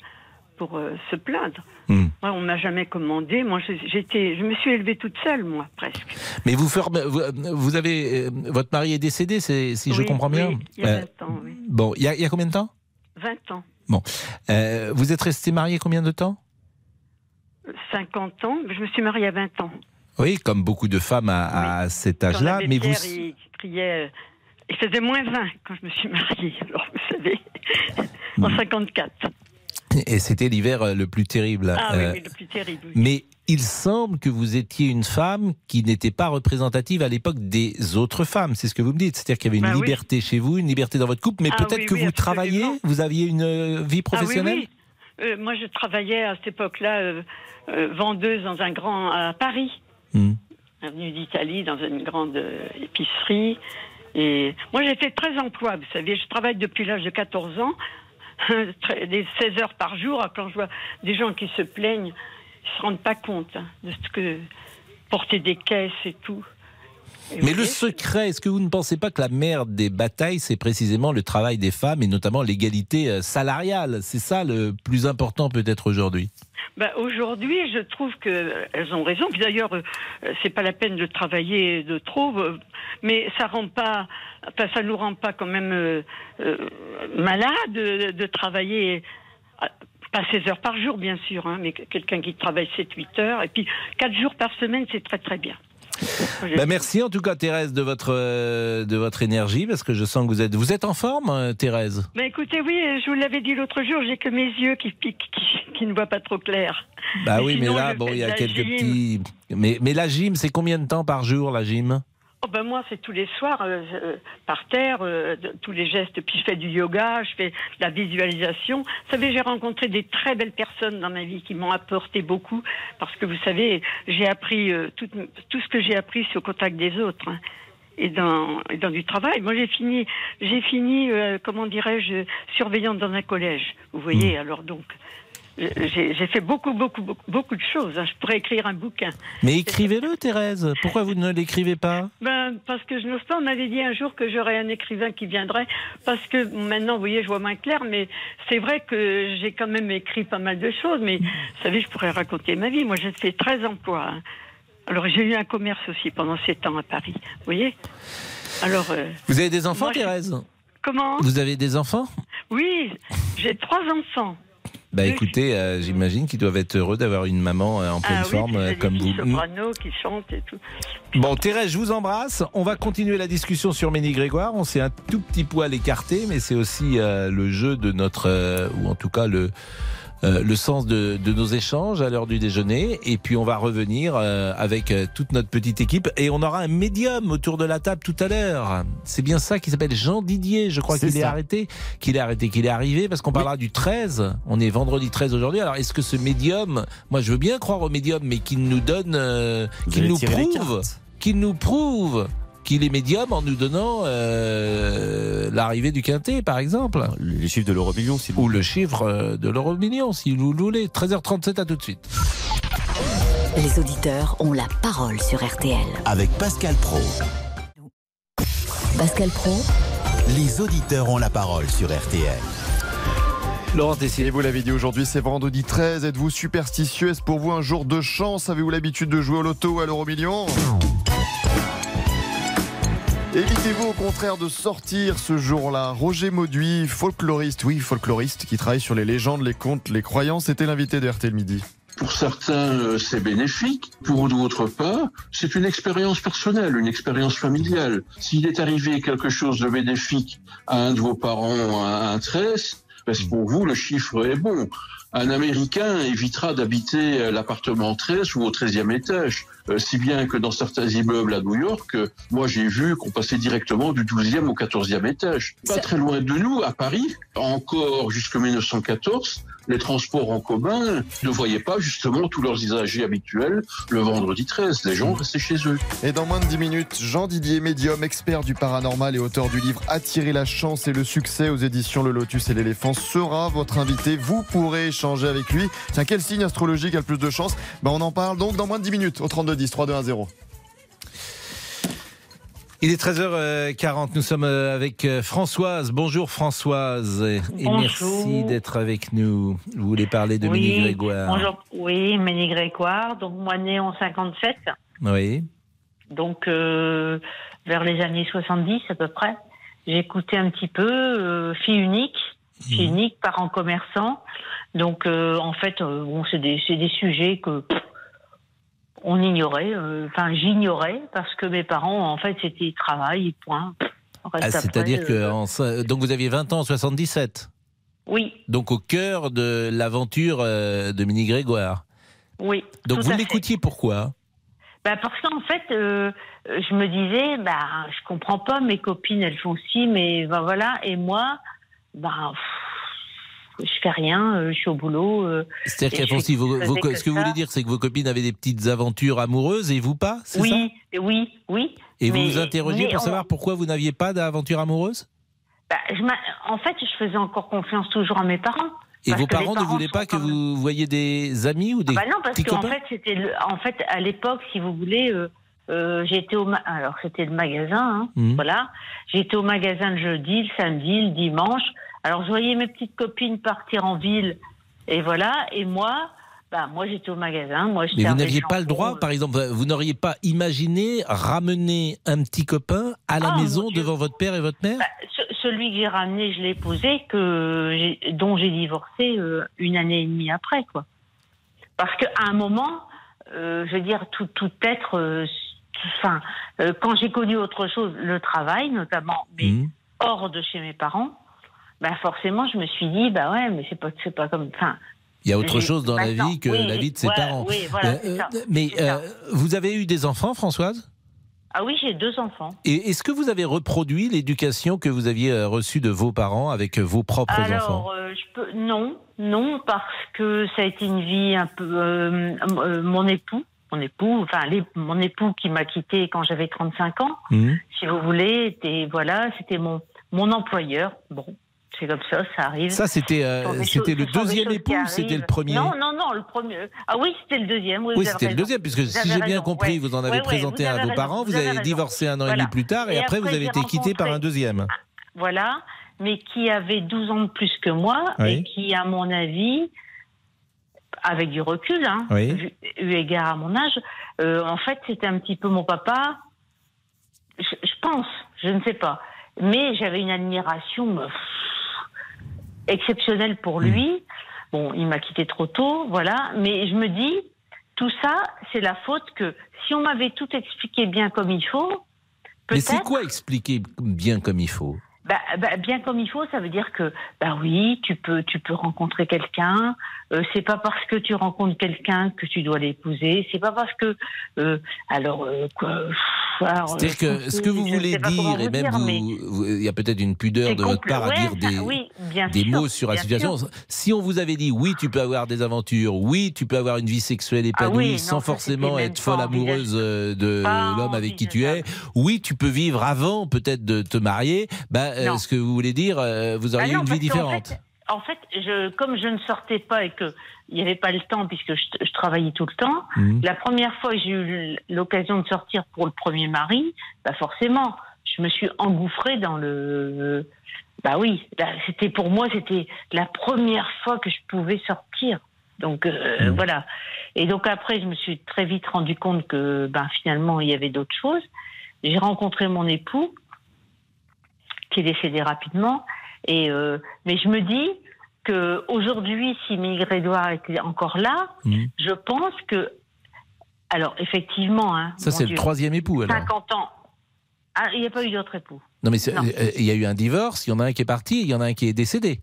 pour euh, se plaindre. Hmm. Moi, on m'a jamais commandé. Moi, je- j'étais, je me suis élevée toute seule, moi, presque. Mais vous, fermez- vous, avez. euh, votre mari est décédé, c'est- si je comprends bien oui, il y a Euh, 20 ans, oui. Bon, il y, a, il y a combien de temps? 20 ans. Bon. Euh, vous êtes resté marié combien de temps? 50 ans. Je me suis mariée à 20 ans. Oui, comme beaucoup de femmes à, à cet âge-là. Mais vous. Il criait. euh, Il faisait moins 20 quand je me suis mariée. Alors, vous savez, en Hmm. 54. Et c'était l'hiver euh, le plus terrible. Ah oui, Euh, oui, le plus terrible. oui. Mais il semble que vous étiez une femme qui n'était pas représentative à l'époque des autres femmes. C'est ce que vous me dites. C'est-à-dire qu'il y avait une Bah oui. liberté chez vous, une liberté dans votre couple, mais Ah peut-être oui, que vous travailliez, vous aviez une euh, vie professionnelle Ah oui, oui. Euh, moi, je travaillais à cette époque-là euh, euh, vendeuse dans un grand à Paris, Hmm. avenue d'Italie, dans une grande épicerie. Et moi, j'ai fait 13 emplois. Vous savez, je travaille depuis l'âge de 14 ans, des 16 heures par jour. Quand je vois des gens qui se plaignent, ils se rendent pas compte de ce que porter des caisses et tout. Mais le secret, est-ce que vous ne pensez pas que la mère des batailles, c'est précisément le travail des femmes et notamment l'égalité euh, salariale? C'est ça le plus important peut-être aujourd'hui? Ben, aujourd'hui, je trouve qu'elles ont raison. Puis d'ailleurs, euh, c'est pas la peine de travailler de trop, euh, mais ça rend pas, enfin, ça nous rend pas quand même euh, euh, malades de, de travailler. euh, Pas 16 heures par jour, bien sûr, hein, mais quelqu'un qui travaille 7-8 heures, et puis 4 jours par semaine, c'est très très bien. Bah, merci en tout cas Thérèse de votre euh, de votre énergie parce que je sens que vous êtes vous êtes en forme euh, Thérèse. Ben écoutez, oui, je vous l'avais dit l'autre jour, j'ai que mes yeux qui piquent, qui, qui ne voient pas trop clair. Bah oui mais là bon il y a quelques gym. petits mais mais la gym c'est combien de temps par jour la gym? Oh ben moi, c'est tous les soirs, euh, euh, par terre, euh, de- tous les gestes. Puis je fais du yoga, je fais de la visualisation. Vous savez, j'ai rencontré des très belles personnes dans ma vie qui m'ont apporté beaucoup. Parce que vous savez, j'ai appris, euh, tout, tout ce que j'ai appris, c'est au contact des autres. hein, et, dans, et dans du travail. Moi, j'ai fini, j'ai fini euh, comment dirais-je, surveillante dans un collège. Vous voyez, alors donc... J'ai fait beaucoup, beaucoup, beaucoup, beaucoup de choses. hein. Je pourrais écrire un bouquin. Mais écrivez-le Thérèse. Pourquoi vous ne l'écrivez pas? Ben, parce que je n'ose pas. On m'avait dit un jour que j'aurais un écrivain qui viendrait. Parce que maintenant, vous voyez, je vois moins clair. Mais c'est vrai que j'ai quand même écrit pas mal de choses. Mais vous savez, je pourrais raconter ma vie. Moi, j'ai fait 13 emplois. hein. Alors, j'ai eu un commerce aussi pendant 7 ans à Paris. Vous voyez? Alors. euh, Vous avez des enfants moi, Thérèse? Comment? Vous avez des enfants? Oui, j'ai trois enfants. Bah écoutez, euh, j'imagine qu'ils doivent être heureux d'avoir une maman euh, en pleine ah oui, forme euh, comme vous. soprano qui chantent et tout. Bon, Thérèse, je vous embrasse. On va continuer la discussion sur Ménie Grégoire. On s'est un tout petit poil écarté, mais c'est aussi euh, le jeu de notre, ou en tout cas le, euh, le sens de, de nos échanges à l'heure du déjeuner. Et puis on va revenir euh, avec euh, toute notre petite équipe et on aura un médium autour de la table tout à l'heure. C'est bien ça qui s'appelle Jean Didier. Je crois qu'il est arrêté, qu'il est arrêté, qu'il est arrivé parce qu'on parlera du 13. On est vendredi 13 aujourd'hui. Alors est-ce que ce médium, moi je veux bien croire au médium, mais qu'il nous donne, euh, qu'il nous prouve, qu'il nous prouve qu'il est médium en nous donnant euh, l'arrivée du quintet, par exemple. Les chiffres de l'euro million, si Ou le chiffre euh, de l'euro million, si vous le voulez. 13h37, à tout de suite. Les auditeurs ont la parole sur RTL. Avec Pascal Pro. Pascal Pro, Les auditeurs ont la parole sur RTL. Laurent Tessier. Et vous l'avez dit aujourd'hui, c'est vendredi 13. Êtes-vous superstitieux? Est-ce pour vous un jour de chance? Avez-vous l'habitude de jouer au loto ou à l'euro million Évitez-vous au contraire de sortir ce jour-là. Roger Mauduit, folkloriste, oui, folkloriste, qui travaille sur les légendes, les contes, les croyances, était l'invité de RTL Midi. Pour certains, euh, c'est bénéfique. Pour d'autres pas. C'est une expérience personnelle, une expérience familiale. S'il est arrivé quelque chose de bénéfique à un de vos parents à un 13, parce que pour vous, le chiffre est bon. Un Américain évitera d'habiter euh, l'appartement 13 ou au 13e étage. Euh, si bien que dans certains immeubles à New York, euh, moi j'ai vu qu'on passait directement du 12e au 14e étage. Pas très loin de nous, à Paris, encore jusqu'en 1914, les transports en commun ne voyaient pas justement tous leurs usagers habituels le vendredi 13. Les gens restaient chez eux. Et dans moins de 10 minutes, Jean Didier, médium, expert du paranormal et auteur du livre Attirer la chance et le succès aux éditions Le Lotus et l'éléphant, sera votre invité. Vous pourrez échanger avec lui. Tiens, quel signe astrologique a le plus de chance? Ben, On en parle donc dans moins de 10 minutes au 32 10 3210. Il est 13h40, nous sommes euh, avec euh, Françoise. Bonjour Françoise et Bonjour. merci d'être avec nous. Vous voulez parler de oui, Ménie Grégoire Bonjour. Oui, Ménie Grégoire. Donc, moi, née en 57. Oui. Donc, euh, vers les années 70 à peu près. J'ai écouté un petit peu. euh, fille unique. Fille unique, parents commerçants. Donc, euh, en fait, euh, bon, c'est des, c'est des sujets que pff, on ignorait. euh, Enfin, j'ignorais parce que mes parents, en fait, c'était travail, point. Ah, C'est-à-dire que euh, en donc vous aviez 20 ans en 77. Oui, Donc au cœur de l'aventure euh, de Ménie Grégoire. oui. Donc vous l'écoutiez pourquoi? Bah parce qu'en fait, je me disais, bah je comprends pas, mes copines elles font ci, mais bah, voilà, et moi, bah pff, je fais rien, euh, je suis au boulot. euh, C'est-à-dire font si que ce que vous voulez dire, c'est que vos copines avaient des petites aventures amoureuses et vous pas, ça Oui, oui, oui. Et vous mais- vous interrogiez mais pour on- savoir pourquoi vous n'aviez pas d'aventure amoureuse bah, je en fait, je faisais encore confiance toujours à mes parents. Et Parce vos parents ne voulaient pas que même- vous voyiez des amis ou des Ah bah non, parce qu'en fait, c'était le- en fait à l'époque, si vous voulez, euh, euh, j'étais au ma- alors c'était le magasin, hein, Mhm. voilà. J'étais au magasin le jeudi, le samedi, le dimanche. Alors je voyais mes petites copines partir en ville, et voilà. Et moi, bah moi j'étais au magasin, moi je Mais vous n'aviez pas le droit, par exemple, vous n'auriez pas imaginé ramener un petit copain à la Ah, maison devant votre père et votre mère? Bah, ce- celui que j'ai ramené, je l'ai épousé, que j'ai- dont j'ai divorcé euh, une année et demie après, quoi. Parce qu'à un moment, euh, je veux dire, tout, tout être, euh, enfin, euh, quand j'ai connu autre chose, le travail notamment, mais Mhm. hors de chez mes parents, bah forcément, je me suis dit, bah ouais, mais c'est pas, c'est pas comme, enfin. Il y a autre chose dans la vie que oui, la vie de ses voilà, parents. Oui, voilà, Euh, ça. euh, mais euh, vous avez eu des enfants, Françoise? Ah oui, j'ai deux enfants. Et est-ce que vous avez reproduit l'éducation que vous aviez reçue de vos parents avec vos propres enfants? Alors, euh, je peux non, non, parce que ça a été une vie un peu. mon époux, mon époux, enfin les- mon époux qui m'a quitté quand j'avais 35 ans, Mhm. si vous voulez, était voilà, c'était mon mon employeur. Bon, c'est comme ça, ça arrive. Ça, c'était euh, c'était le deuxième époux c'était le premier Non, non, non, le premier. Ah oui, c'était le deuxième. Oui, Oui, c'était le deuxième, puisque Vous si j'ai bien compris, ouais. vous en avez Ouais, ouais, présenté vous un à vos parents, vous, vous avez divorcé un an et demi plus tard, et, Et après, vous avez été quitté par un deuxième. voilà, mais qui avait 12 ans de plus que moi Oui. et qui, à mon avis, avec du recul, hein, Oui. vu- eu égard à mon âge, euh, en fait, c'était un petit peu mon papa. Je, je pense, je ne sais pas, mais j'avais une admiration euh, exceptionnelle pour Hmm. lui. Bon, il m'a quitté trop tôt, voilà, mais je me dis, tout ça, c'est la faute que si on m'avait tout expliqué bien comme il faut, Mais c'est quoi expliquer bien comme il faut? Bah, bah, bien comme il faut, ça veut dire que bah oui, tu peux tu peux rencontrer quelqu'un. Euh, c'est pas parce que tu rencontres quelqu'un que tu dois l'épouser. C'est pas parce que euh, alors euh, quoi. C'est-à-dire que ce que vous voulez dire, et même il y a peut-être une pudeur de votre part à dire des, oui, des sûr, mots sur la situation. sûr. Si on vous avait dit oui, tu peux avoir des aventures, oui, tu peux avoir une vie sexuelle Ah épanouie oui, non, sans forcément être folle amoureuse de l'homme avec qui tu es, oui, tu peux vivre avant peut-être de te marier, bah, ce que vous voulez dire, vous auriez Ah non, une vie différente. En fait, je, comme je ne sortais pas et que il n'y avait pas le temps puisque je, je travaillais tout le temps, Mhm. la première fois que j'ai eu l'occasion de sortir pour le premier mari, bah forcément, je me suis engouffrée dans le. Bah oui, c'était pour moi, c'était la première fois que je pouvais sortir. Donc euh, voilà. Et donc après, je me suis très vite rendu compte que ben, finalement, il y avait d'autres choses. J'ai rencontré mon époux, qui est décédé rapidement. Et euh, mais je me dis que aujourd'hui, si Miguel Edouard était encore là, Mhm. je pense que, alors effectivement, hein, Ça, c'est le troisième époux, alors. 50 ans. Ah, il n'y a pas eu d'autre époux. Non, mais Non. euh, il y a eu un divorce, il y en a un qui est parti, il y en a un qui est décédé.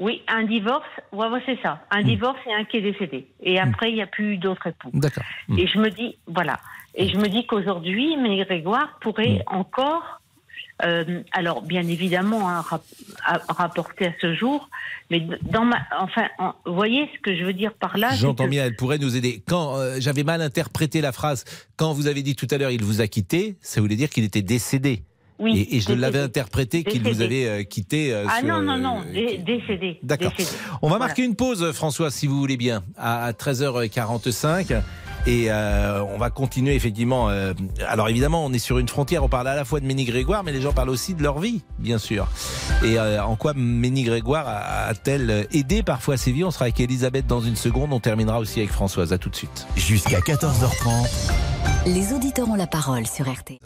Oui, un divorce, ouais, ouais, c'est ça. Un divorce et un qui est décédé. Et après, il n'y a plus eu d'autre époux. D'accord. Et je me dis, voilà. Et je me dis qu'aujourd'hui, Miguel Grégoire pourrait encore, euh, alors bien évidemment, hein, rap- à- rapporter à ce jour, mais dans ma, enfin, en- vous voyez ce que je veux dire par là J'entends que- bien, elle pourrait nous aider. Quand euh, j'avais mal interprété la phrase, quand vous avez dit tout à l'heure il vous a quitté, ça voulait dire qu'il était décédé. Oui, et, et je décédé. l'avais interprété qu'il vous avait euh, quitté. euh, Ah sur, non, non, euh, non, dé- décédé. D'accord. décédé. On va Voilà. marquer une pause, François, si vous voulez bien, à à 13h45. Et euh, on va continuer effectivement. euh, alors évidemment, on est sur une frontière. On parle à la fois de Ménie Grégoire, mais les gens parlent aussi de leur vie, bien sûr. Et euh, en quoi Ménie Grégoire a-t-elle aidé parfois ses vies? On sera avec Elisabeth dans une seconde. On terminera aussi avec Françoise. À tout de suite. Jusqu'à 14h30, Les auditeurs ont la parole sur RT.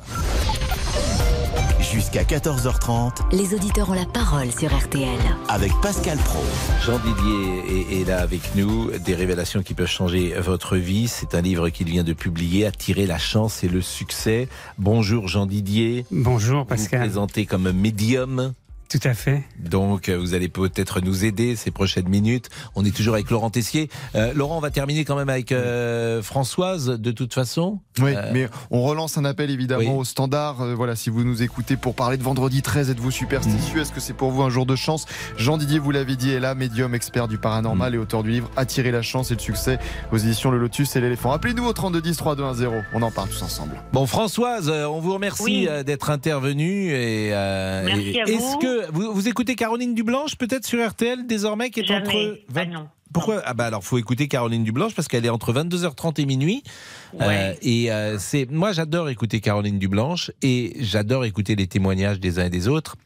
Jusqu'à 14h30, Les auditeurs ont la parole sur RTL. avec Pascal Pro. Jean Didier est, est là avec nous. Des révélations qui peuvent changer votre vie. C'est un livre qu'il vient de publier, Attirer la chance et le succès. Bonjour Jean Didier. Bonjour Vous Pascal. vous présentez comme médium. Tout à fait. Donc, euh, vous allez peut-être nous aider ces prochaines minutes. On est toujours avec Laurent Tessier. Euh, Laurent, on va terminer quand même avec euh, Françoise, de toute façon. Oui, Euh, mais on relance un appel évidemment oui. au standard. Euh, voilà, si vous nous écoutez pour parler de vendredi 13, êtes-vous Mm. superstitieux Est-ce que c'est pour vous un jour de chance? Jean Didier, vous l'avez dit, est là, médium, expert du Mm. paranormal et auteur du livre Attirer la chance et le succès aux éditions Le Lotus et l'éléphant. Appelez-nous au 3210 3210. On en parle tous ensemble. Bon, Françoise, euh, on vous remercie Oui. d'être intervenue. Et, euh, Merci et- à Est-ce vous. Que vous, vous écoutez Caroline Dublanche, peut-être sur RTL désormais, qui est Jamais. entre Ah non. Pourquoi? Ah bah alors faut écouter Caroline Dublanche parce qu'elle est entre 22h30 et minuit. Ouais. Euh, et euh, c'est moi j'adore écouter Caroline Dublanche et j'adore écouter les témoignages des uns et des autres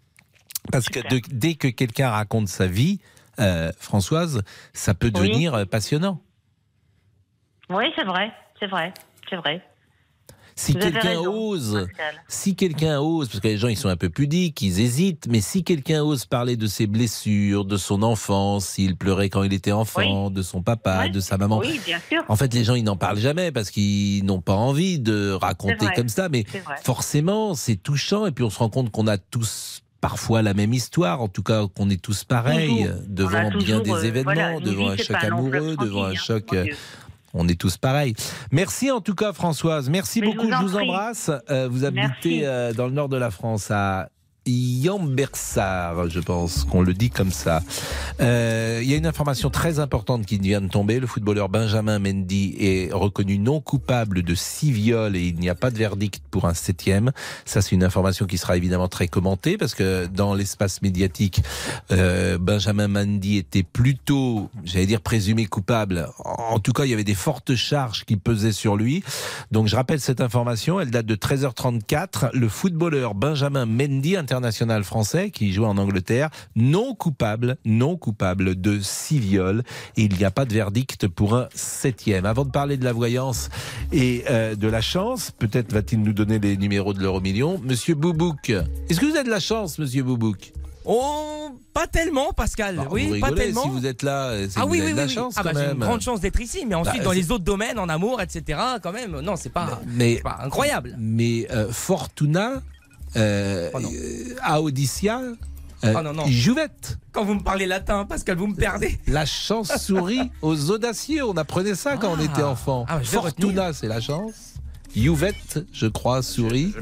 parce que de- dès que quelqu'un raconte sa vie, euh, Françoise, ça peut Oui. devenir passionnant. Oui, c'est vrai, c'est vrai, c'est vrai. Si quelqu'un ose, si quelqu'un ose, parce que les gens ils sont un peu pudiques, ils hésitent, mais si quelqu'un ose parler de ses blessures, de son enfance, s'il pleurait quand il était enfant, de son papa, de sa maman, Oui, bien sûr. En fait, les gens, ils n'en parlent jamais parce qu'ils n'ont pas envie de raconter comme ça. Mais forcément, c'est touchant. Et puis, on se rend compte qu'on a tous parfois la même histoire. En tout cas, qu'on est tous pareils Toujours. devant bien des euh, événements, voilà, devant vie, un c'est choc amoureux, devant un hein, on est tous pareils. Merci en tout cas, Françoise. Merci Mais je beaucoup. vous Je vous embrasse. Euh, vous habitez euh, dans le nord de la France, à Yambersar, je pense qu'on le dit comme ça. Euh, Il y a une information très importante qui vient de tomber. Le footballeur Benjamin Mendy est reconnu non coupable de six viols et il n'y a pas de verdict pour un septième. Ça, c'est une information qui sera évidemment très commentée parce que dans l'espace médiatique, euh, Benjamin Mendy était plutôt, j'allais dire, présumé coupable. En tout cas, il y avait des fortes charges qui pesaient sur lui. Donc, je rappelle cette information. Elle date de 13h34. Le footballeur Benjamin Mendy, international français, qui jouait en Angleterre, non coupable, non coupable de six viols. Et il n'y a pas de verdict pour un septième. Avant de parler de la voyance et euh, de la chance, peut-être va-t-il nous donner les numéros de l'euro million. Monsieur Boubouk, est-ce que vous avez de la chance, monsieur Boubouk? Oh, pas tellement, Pascal. Bah, oui, vous pas tellement. si vous êtes là, c'est ah oui, oui, de la oui, chance Ah bah, j'ai une grande chance d'être ici, mais ensuite Bah, dans les autres domaines, en amour, etc. Quand même, non, c'est pas, mais pas incroyable. Mais euh, Fortuna, euh, Oh non. euh, euh, Oh non, non. Juvette. Quand vous me parlez latin, Pascal, vous me perdez. La chance sourit aux audacieux. On apprenait ça quand on Ah. était enfant. Ah, Fortuna, c'est la chance. Juvette, je crois, sourit.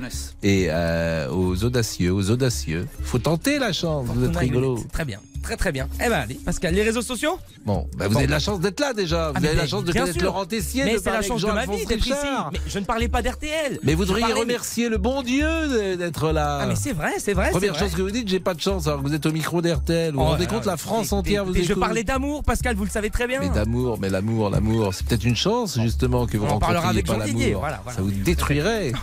Et euh, aux audacieux, aux audacieux. Faut tenter la chance. vous êtes Fortuna rigolo. Très bien, très très bien. Eh ben allez, Pascal, les réseaux sociaux Bon, bah, vous Bon. avez de la chance d'être là déjà. Vous Ah, mais avez la bien- chance de bien connaître sûr. Laurent Tessier. Mais de c'est la chance de ma vie d'être ici. Mais je ne parlais pas d'RTL. Mais vous devriez parlais- remercier le bon Dieu d'être là. Ah mais c'est vrai, c'est vrai. Première chose vrai. que vous dites, j'ai pas de chance alors que vous êtes au micro d'RTL. Vous vous Oh rendez compte, la France entière vous mais Je écoute. parlais d'amour, Pascal, vous le savez très bien. Mais d'amour, mais l'amour, l'amour, c'est peut-être une chance justement que vous On rencontriez pas l'amour. Ça vous détruirait.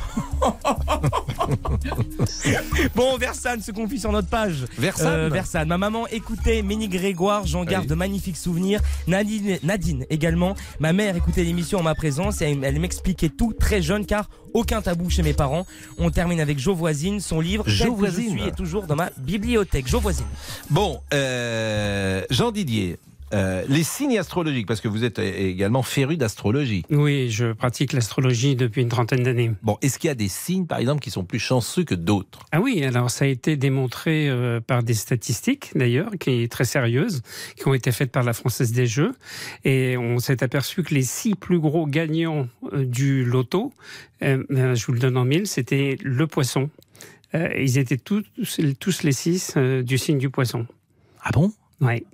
Bon, Versane se confie sur notre page. Versane Euh, Versane. Ma maman écoutait Ménie Grégoire, j'en garde Oui. de magnifiques souvenirs. Nadine, Nadine également. Ma mère écoutait l'émission en ma présence et elle, m'expliquait tout très jeune car aucun tabou chez mes parents. On termine avec Jo Voisine, son livre. Jo Voisine. Je suis est toujours dans ma bibliothèque. Jo Voisine. Bon, euh, Jean Didier, euh, les signes astrologiques, parce que vous êtes également féru d'astrologie. Oui, je pratique l'astrologie depuis une trentaine d'années. Bon, est-ce qu'il y a des signes, par exemple, qui sont plus chanceux que d'autres? Ah oui, alors ça a été démontré euh, par des statistiques d'ailleurs, qui est très sérieuses, qui ont été faites par la Française des Jeux, et on s'est aperçu que les six plus gros gagnants euh, du loto, ben, je vous le donne en mille, c'était le poisson. Ils étaient tous, tous les six du signe du poisson. Ah bon? Oui.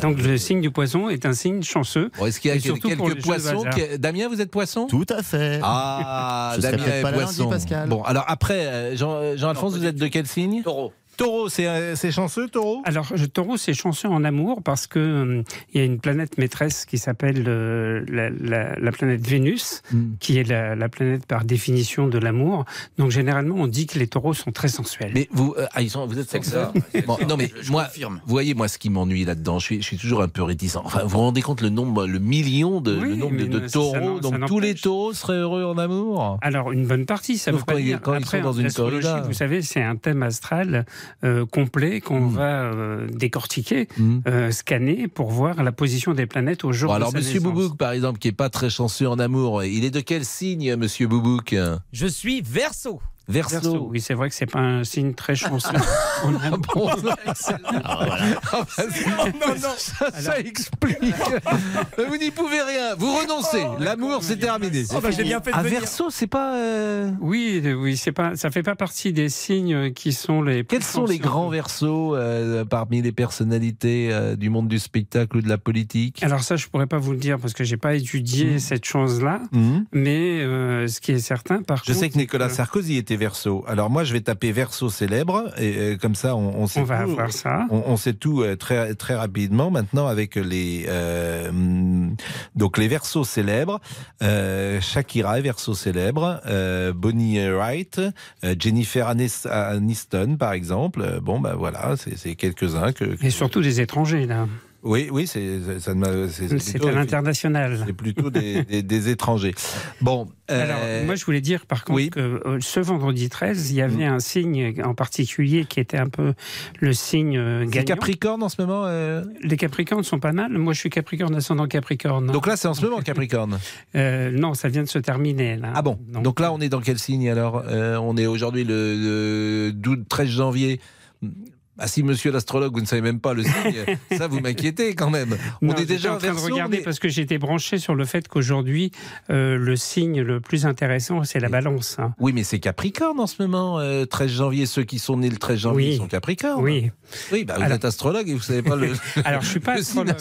Donc le signe du poisson est un signe chanceux. Bon, Est-ce qu'il y a Et surtout pour quelques poissons qui- Damien, vous êtes poisson? Tout à fait. Ah, Je Damien est pas là lundi, poisson. Pascal. Bon, alors après, euh, Jean, Jean-Alphonse, vous êtes de quel signe? Taureau. Taureau, c'est euh, c'est chanceux, taureau? Alors, je- taureau, c'est chanceux en amour parce que euh, il y a une planète maîtresse qui s'appelle euh, la, la- la planète Vénus, Hmm. qui est la, la planète par définition de l'amour. Donc, généralement, on dit que les taureaux sont très sensuels. Mais vous, euh, ah, ils sont- vous êtes Bon, ça. Non, mais Je moi, confirme. vous voyez, moi, ce qui m'ennuie là-dedans, je suis, je suis toujours un peu réticent. Enfin, vous vous rendez compte le nombre, le million de, Oui, le nombre de, taureaux Donc tous les taureaux seraient heureux en amour? Alors, une bonne partie, ça Sauf veut pas ils- dire. quand ils Après, sont dans une. Vous savez, c'est un thème astral euh, complet qu'on Hmm. va euh, décortiquer, euh, scanner pour voir la position des planètes au jour Bon, de alors, sa Monsieur naissance. Boubouk, par exemple, qui est pas très chanceux en amour, il est de quel signe, Monsieur Boubouk? Je suis verso. Oui, c'est vrai que c'est pas un signe très chanceux. On a- Bon, Ah, Ah, bah, ça, ça explique. Vous n'y pouvez rien. Vous renoncez. L'amour, c'est terminé. Oh, bah, j'ai bien fait de venir. verso, c'est pas. euh, Oui, oui, c'est pas, ça fait pas partie des signes qui sont les. plus Quels sont les grands versos euh, parmi les personnalités euh, du monde du spectacle ou de la politique? Alors ça, je pourrais pas vous le dire parce que j'ai pas étudié cette chose-là. Mhm. Mais ce qui est certain, par Je contre, sais que Nicolas Sarkozy était verso. Alors moi, je vais taper verso célèbre et euh, comme ça, on, on sait On va tout. avoir ça. On, on sait tout euh, très très rapidement maintenant avec les euh, donc les versos célèbres. Euh, Shakira est verso célèbre. Euh, Bonnie Wright, Jennifer Anis- Aniston par exemple. Bon bah voilà, c'est c'est quelques-uns que, que- et surtout des étrangers là. Oui, oui, c'est c'est à l'international. C'est plutôt des, des- des étrangers. Bon, euh, Alors, moi, je voulais dire par contre oui. que euh, ce vendredi 13, il y avait Mm. un signe en particulier qui était un peu le signe euh, gagnant. Capricorne en ce moment. euh Les Capricornes sont pas mal. Moi, je suis Capricorne ascendant Capricorne. Donc là, c'est en ce moment Capricorne. Euh, non, ça vient de se terminer. Là. Ah bon Donc là, on est dans quel signe alors? On est aujourd'hui le, le 12 13 janvier. Ah si, monsieur l'astrologue, vous ne savez même pas le signe, ça vous m'inquiétez quand même. On Non, est déjà en train de regarder mais- parce que j'étais branché sur le fait qu'aujourd'hui, euh, le signe le plus intéressant, c'est la balance. hein. Oui, mais c'est Capricorne en ce moment, euh, 13 janvier. Ceux qui sont nés le 13 janvier Oui. sont Capricorne. Oui. Oui, bah, vous Alors- êtes astrologue et vous savez pas le. Alors, je suis pas astrologue.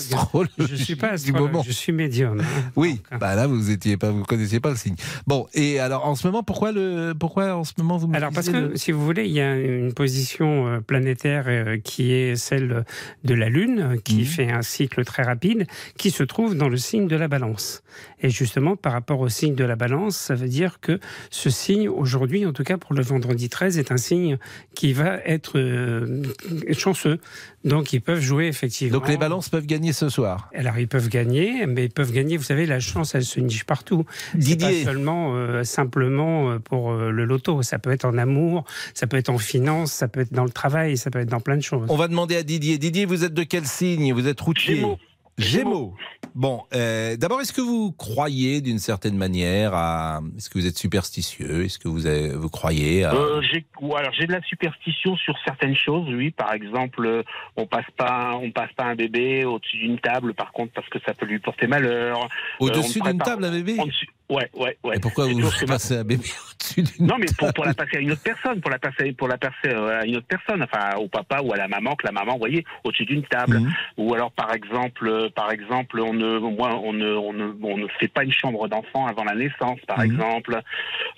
Je suis pas du astrologue, moment. je suis médium. hein. Oui, bah là vous étiez pas, vous connaissiez pas le signe. Bon, et alors en ce moment, pourquoi le, pourquoi en ce moment vous Alors parce que le- si vous voulez, il y a une position euh, planétaire euh, qui est celle de la Lune, qui Mhm. fait un cycle très rapide, qui se trouve dans le signe de la Balance. Et justement, par rapport au signe de la Balance, ça veut dire que ce signe, aujourd'hui, en tout cas pour le vendredi 13, est un signe qui va être euh, chanceux. Donc ils peuvent jouer effectivement. Donc les balances peuvent gagner ce soir. Alors ils peuvent gagner, mais ils peuvent gagner. Vous savez, la chance, elle se niche partout. C'est Didier. pas seulement euh, simplement euh, pour euh, le loto. Ça peut être en amour, ça peut être en finance, ça peut être dans le travail, ça peut être dans plein de choses. On va demander à Didier. Didier, vous êtes de quel signe? Vous êtes routier? Gémeaux. Gémeaux. Bon, euh, d'abord, est-ce que vous croyez d'une certaine manière à. Est-ce que vous êtes superstitieux? Est-ce que vous, avez- vous croyez à. Euh, j'ai ou alors j'ai de la superstition sur certaines choses, oui. Par exemple, euh, on passe pas on passe pas un bébé au-dessus d'une table, par contre parce que ça peut lui porter malheur. Au-dessus Euh, d'une table, un bébé? en dessus- Ouais, ouais, ouais. Et pourquoi vous que ma- passez un bébé au-dessus d'une Non, mais pour, pour la passer à une autre personne, pour la passer, pour la passer euh, à une autre personne, enfin au papa ou à la maman, que la maman, vous voyez, au-dessus d'une table. Mhm. Ou alors, par exemple, euh, par exemple, on ne, moi, on ne, on ne, on ne fait pas une chambre d'enfant avant la naissance, par Mhm. exemple.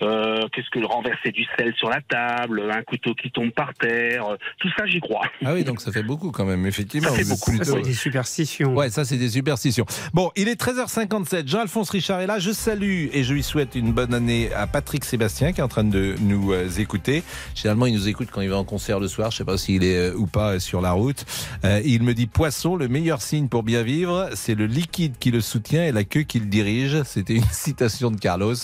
Euh, Qu'est-ce que renverser du sel sur la table, un couteau qui tombe par terre, tout ça, j'y crois. Ah oui, donc ça fait beaucoup quand même, effectivement. Ça fait beaucoup. Ça, plutôt- c'est des superstitions. Ouais, ça c'est des superstitions. Bon, il est 13h57. Jean-Alphonse Richard est là. Je salue et je lui souhaite une bonne année à Patrick Sébastien qui est en train de nous euh, écouter. Généralement, il nous écoute quand il va en concert le soir. Je sais pas s'il est euh, ou pas sur la route. Euh, il me dit poisson, le meilleur signe pour bien vivre, c'est le liquide qui le soutient et la queue qui le dirige. C'était une citation de Carlos.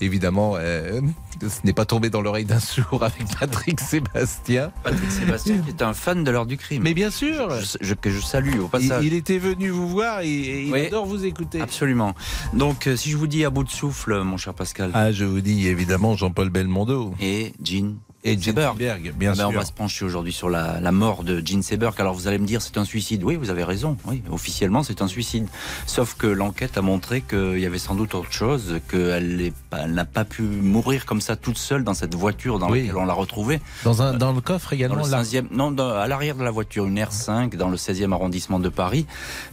Évidemment, euh, ce n'est pas tombé dans l'oreille d'un sourd avec Patrick Sébastien. Patrick Sébastien qui est un fan de l'heure du crime. Mais bien sûr. Je- je- que je salue au passage. il était venu vous voir et, et il Oui. adore vous écouter. Absolument. Donc, euh, si je vous dis à bout de souffle, mon cher Pascal. Ah, je vous dis évidemment Jean-Paul Belmondo. Et Jean. Et Jean Seberg. Bien Ah ben, sûr. On va se pencher aujourd'hui sur la, la mort de Jean Seberg. Alors vous allez me dire c'est un suicide. Oui, vous avez raison. Oui, officiellement c'est un suicide. Sauf que l'enquête a montré qu'il y avait sans doute autre chose, qu'elle n'a pas pu mourir comme ça toute seule dans cette voiture dans Oui. laquelle on l'a retrouvée. Dans, un, dans le coffre Dans également le là. 15e, non, dans- à l'arrière de la voiture, une R5 dans le 16e arrondissement de Paris.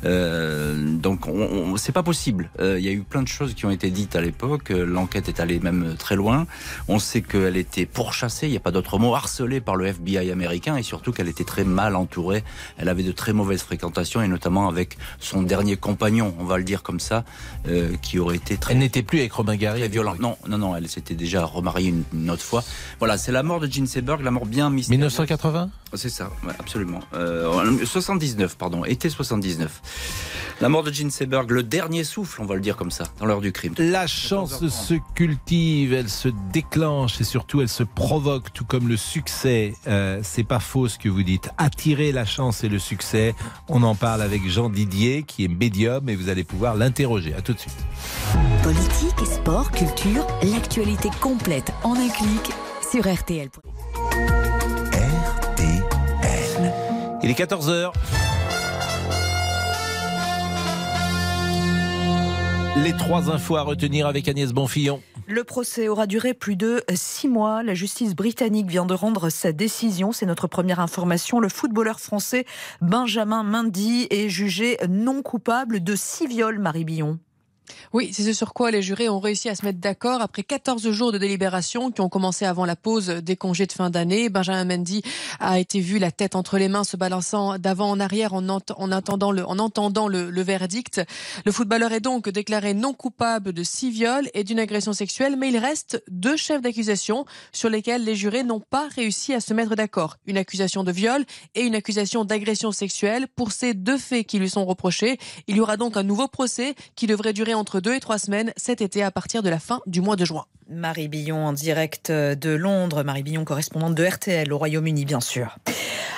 Euh, donc, on, on- c'est pas possible. Euh, Il y a eu plein de choses qui ont été dites à l'époque. Euh, L'enquête est allée même très loin. On sait qu'elle était pourchassée. Il y a pas d'autre mot, harcelée par le FBI américain et surtout qu'elle était très mal entourée. Elle avait de très mauvaises fréquentations et notamment avec son dernier compagnon, on va le dire comme ça, euh, qui aurait été très. Elle n'était plus avec Robin Gary. Très violent. Non, non, non, elle s'était déjà remariée une, autre fois. Voilà, c'est la mort de Gene Seberg, la mort bien mystérieuse. 1980 C'est ça, ouais, absolument. Euh, 79, pardon, été 79. La mort de Gene Seberg, le dernier souffle, on va le dire comme ça, dans l'heure du crime. La chance se cultive, elle se déclenche et surtout elle se provoque, tout comme le succès. Euh, c'est pas faux ce que vous dites. Attirer la chance et le succès. On en parle avec Jean Didier, qui est médium, et vous allez pouvoir l'interroger. À tout de suite. Politique, sport, culture, l'actualité complète en un clic sur RTL. Il est 14h. Les trois infos à retenir avec Agnès Bonfillon. Le procès aura duré plus de six mois. La justice britannique vient de rendre sa décision. C'est notre première information. Le footballeur français Benjamin Mendy est jugé non coupable de six viols, Marie Billon. Oui, c'est ce sur quoi les jurés ont réussi à se mettre d'accord après 14 jours de délibération qui ont commencé avant la pause des congés de fin d'année. Benjamin Mendy a été vu la tête entre les mains se balançant d'avant en arrière en, en attendant, le, en entendant le, le, verdict. Le footballeur est donc déclaré non coupable de six viols et d'une agression sexuelle, mais il reste deux chefs d'accusation sur lesquels les jurés n'ont pas réussi à se mettre d'accord. Une accusation de viol et une accusation d'agression sexuelle. Pour ces deux faits qui lui sont reprochés, il y aura donc un nouveau procès qui devrait durer entre deux et trois semaines cet été à partir de la fin du mois de juin. Marie Billon en direct de Londres, Marie Billon correspondante de RTL au Royaume-Uni bien sûr.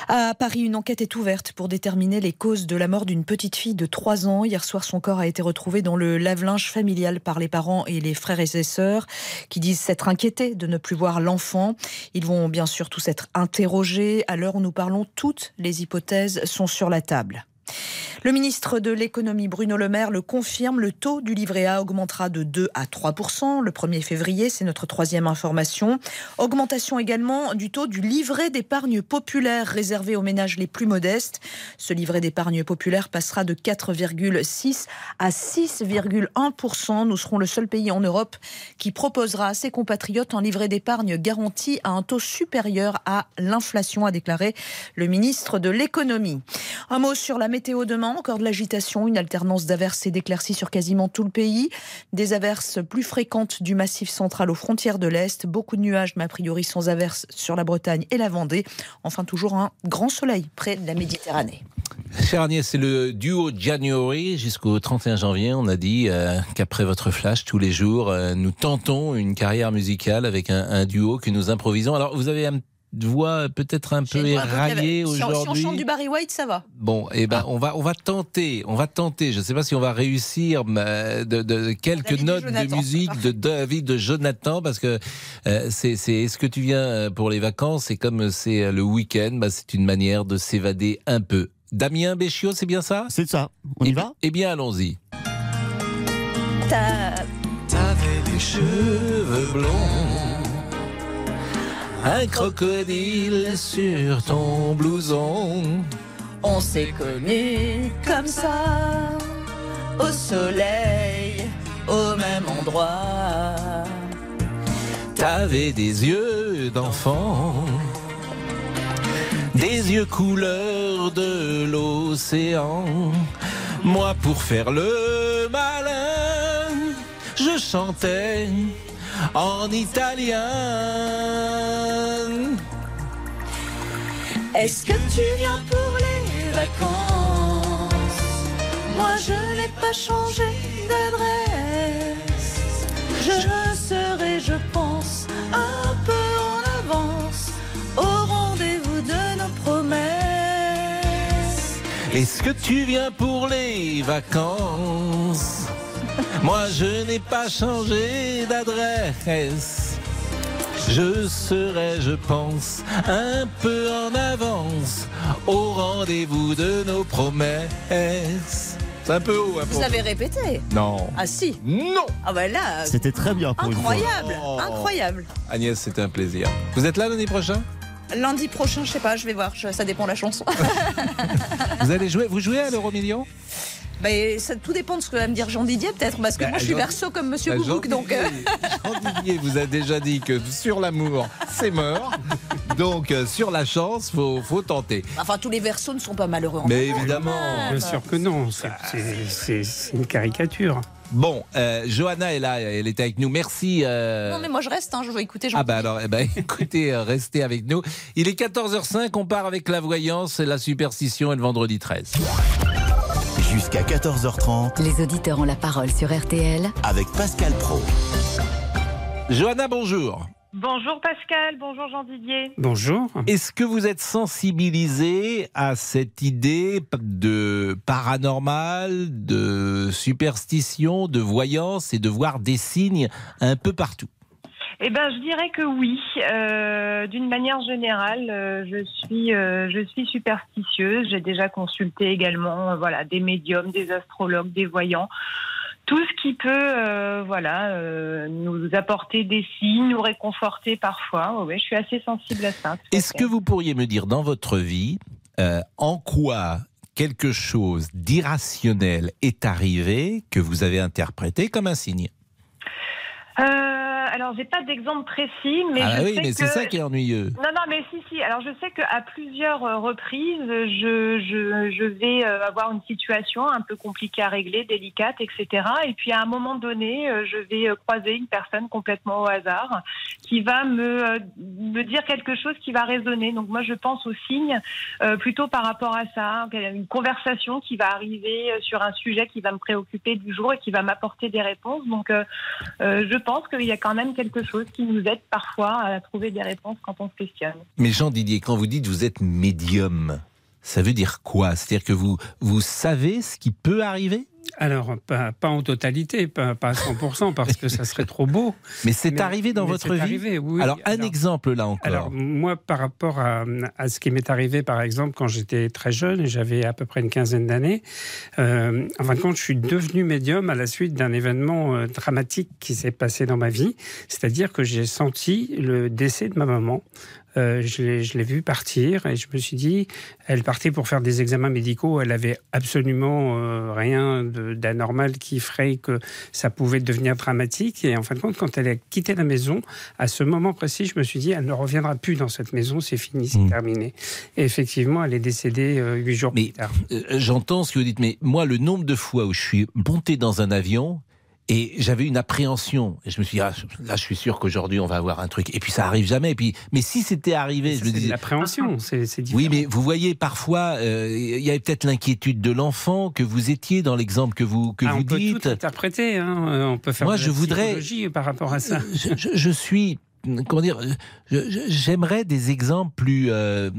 À Paris, une enquête est ouverte pour déterminer les causes de la mort d'une petite fille de 3 ans. Hier soir, son corps a été retrouvé dans le lave-linge familial par les parents et les frères et sœurs qui disent s'être inquiétés de ne plus voir l'enfant. Ils vont bien sûr tous être interrogés. À l'heure où nous parlons, toutes les hypothèses sont sur la table. Le ministre de l'économie Bruno Le Maire le confirme, le taux du livret A augmentera de 2 à 3% le 1er février, c'est notre troisième information. Augmentation également du taux du livret d'épargne populaire réservé aux ménages les plus modestes. Ce livret d'épargne populaire passera de 4,6 à 6,1% Nous serons le seul pays en Europe qui proposera à ses compatriotes un livret d'épargne garanti à un taux supérieur à l'inflation, a déclaré le ministre de l'économie. Un mot sur la météo demain, encore de l'agitation, une alternance d'averses et d'éclaircies sur quasiment tout le pays. Des averses plus fréquentes du massif central aux frontières de l'Est. Beaucoup de nuages, mais a priori sans averses sur la Bretagne et la Vendée. Enfin, toujours un grand soleil près de la Méditerranée. Cher Agnès, c'est le duo January jusqu'au 31 janvier. On a dit euh, qu'après votre flash, tous les jours, euh, nous tentons une carrière musicale avec un, un, duo que nous improvisons. Alors, vous avez un voix peut-être un peu éraillée aujourd'hui. Si on chante du Barry White, ça va. Bon, eh ben, ah. on va on va tenter, on va tenter. Je ne sais pas si on va réussir de, de quelques David notes de, de, musique de David de Jonathan parce que euh, c'est c'est ce que tu viens pour les vacances? Et comme c'est le week-end, bah, c'est une manière de s'évader un peu. Damien Béchiot, c'est bien ça? C'est ça. On y eh, va? Eh bien, allons-y. T'avais des cheveux blonds un crocodile sur ton blouson. On s'est connus comme ça, au soleil, au même endroit. T'avais des yeux d'enfant, des yeux couleur de l'océan. Moi, pour faire le malin, je chantais en italien. Est-ce que tu viens pour les vacances? Moi je n'ai pas changé d'adresse. Je serai, je pense, un peu en avance au rendez-vous de nos promesses. Est-ce que tu viens pour les vacances? moi je n'ai pas changé d'adresse. Je serai, je pense, un peu en avance au rendez-vous de nos promesses. C'est un peu haut. Un Vous avez répété Non. Ah si Non Ah bah là. C'était très bien pour incroyable, une fois. Oh. incroyable. Agnès, c'était un plaisir. Vous êtes là lundi prochain? Lundi prochain, je sais pas, je vais voir, je- ça dépend de la chanson. Vous allez jouer Vous jouez à l'euro million Ben, ça, tout dépend de ce que va me dire Jean Didier, peut-être, parce que Bah, moi je suis verso comme Monsieur Bah, Boubouk, Jean donc. euh, Jean Didier vous a déjà dit que sur l'amour, c'est mort. Donc, euh, sur la chance, faut, faut tenter. Enfin, tous les versos ne sont pas malheureux. en Mais évidemment. même. Bien sûr que non, c'est- c'est une caricature. Bon, euh, Johanna est là, elle est avec nous. Merci. euh, Non, mais moi je reste, hein, je veux écouter Jean Ah bah alors, eh ben, écoutez, euh, restez avec nous. Il est 14h05, on part avec la voyance, la superstition et le vendredi 13. Jusqu'à 14h30 Les auditeurs ont la parole sur RTL avec Pascal Pro. Johanna, bonjour. Bonjour Pascal, bonjour Jean Didier. Bonjour. Est-ce que vous êtes sensibilisé à cette idée de paranormal, de superstition, de voyance et de voir des signes un peu partout? Eh ben, je dirais que oui. Euh, D'une manière générale, euh, je suis, euh, je suis superstitieuse. J'ai déjà consulté également, voilà, des médiums, des astrologues, des voyants. Tout ce qui peut, voilà, nous apporter des signes, nous réconforter parfois. Oui, je suis assez sensible à ça. Est-ce que vous pourriez me dire dans votre vie en quoi quelque chose d'irrationnel est arrivé que vous avez interprété comme un signe? Euh, alors, j'ai pas d'exemple précis, mais Ah je oui, sais mais que... c'est ça qui est ennuyeux. Non, non, mais si, si. Alors, je sais qu'à plusieurs euh, reprises, je, je, je vais euh, avoir une situation un peu compliquée à régler, délicate, etc. Et puis, à un moment donné, euh, je vais croiser une personne complètement au hasard qui va me, me dire quelque chose qui va résonner. Donc, moi, je pense aux signes euh, plutôt par rapport à ça. Une conversation qui va arriver sur un sujet qui va me préoccuper du jour et qui va m'apporter des réponses. Donc, euh, je pense qu'il y a quand même quelque chose qui nous aide parfois à trouver des réponses quand on se questionne. Mais Jean Didier, quand vous dites vous êtes médium, ça veut dire quoi? C'est-à-dire que vous, vous savez ce qui peut arriver? Alors, pas, pas en totalité, pas, pas à 100%, parce que ça serait trop beau. Mais c'est arrivé dans votre vie? arrivé, oui. Alors, un exemple là encore. Alors, moi, par rapport à, à ce qui m'est arrivé, par exemple, quand j'étais très jeune, j'avais à peu près une quinzaine d'années, euh, en fin de compte, je suis devenu médium à la suite d'un événement euh, dramatique qui s'est passé dans ma vie. C'est-à-dire que j'ai senti le décès de ma maman. Euh, je l'ai- je l'ai vu partir et je me suis dit, elle partait pour faire des examens médicaux. Elle avait absolument euh, rien d'anormal qui ferait que ça pouvait devenir dramatique. Et en fin de compte, quand elle a quitté la maison, à ce moment précis, je me suis dit, elle ne reviendra plus dans cette maison. C'est fini, c'est terminé. Et effectivement, elle est décédée euh, huit jours plus tard. J'entends ce que vous dites, mais moi, le nombre de fois où je suis monté dans un avion et j'avais une appréhension, et je me suis dit, ah, là, je suis sûr qu'aujourd'hui, on va avoir un truc. Et puis, ça arrive jamais. Et puis, mais si c'était arrivé, je me C'est de disais. l'appréhension, c'est c'est différent. Oui, mais vous voyez, parfois, euh, il y avait peut-être l'inquiétude de l'enfant que vous étiez dans l'exemple que vous, que Ah, vous on peut dites. tout interpréter, hein. Euh, on peut faire Moi, de la je voudrais- psychologie par rapport à ça. je, je- je suis, comment dire, j'aimerais des exemples plus, euh,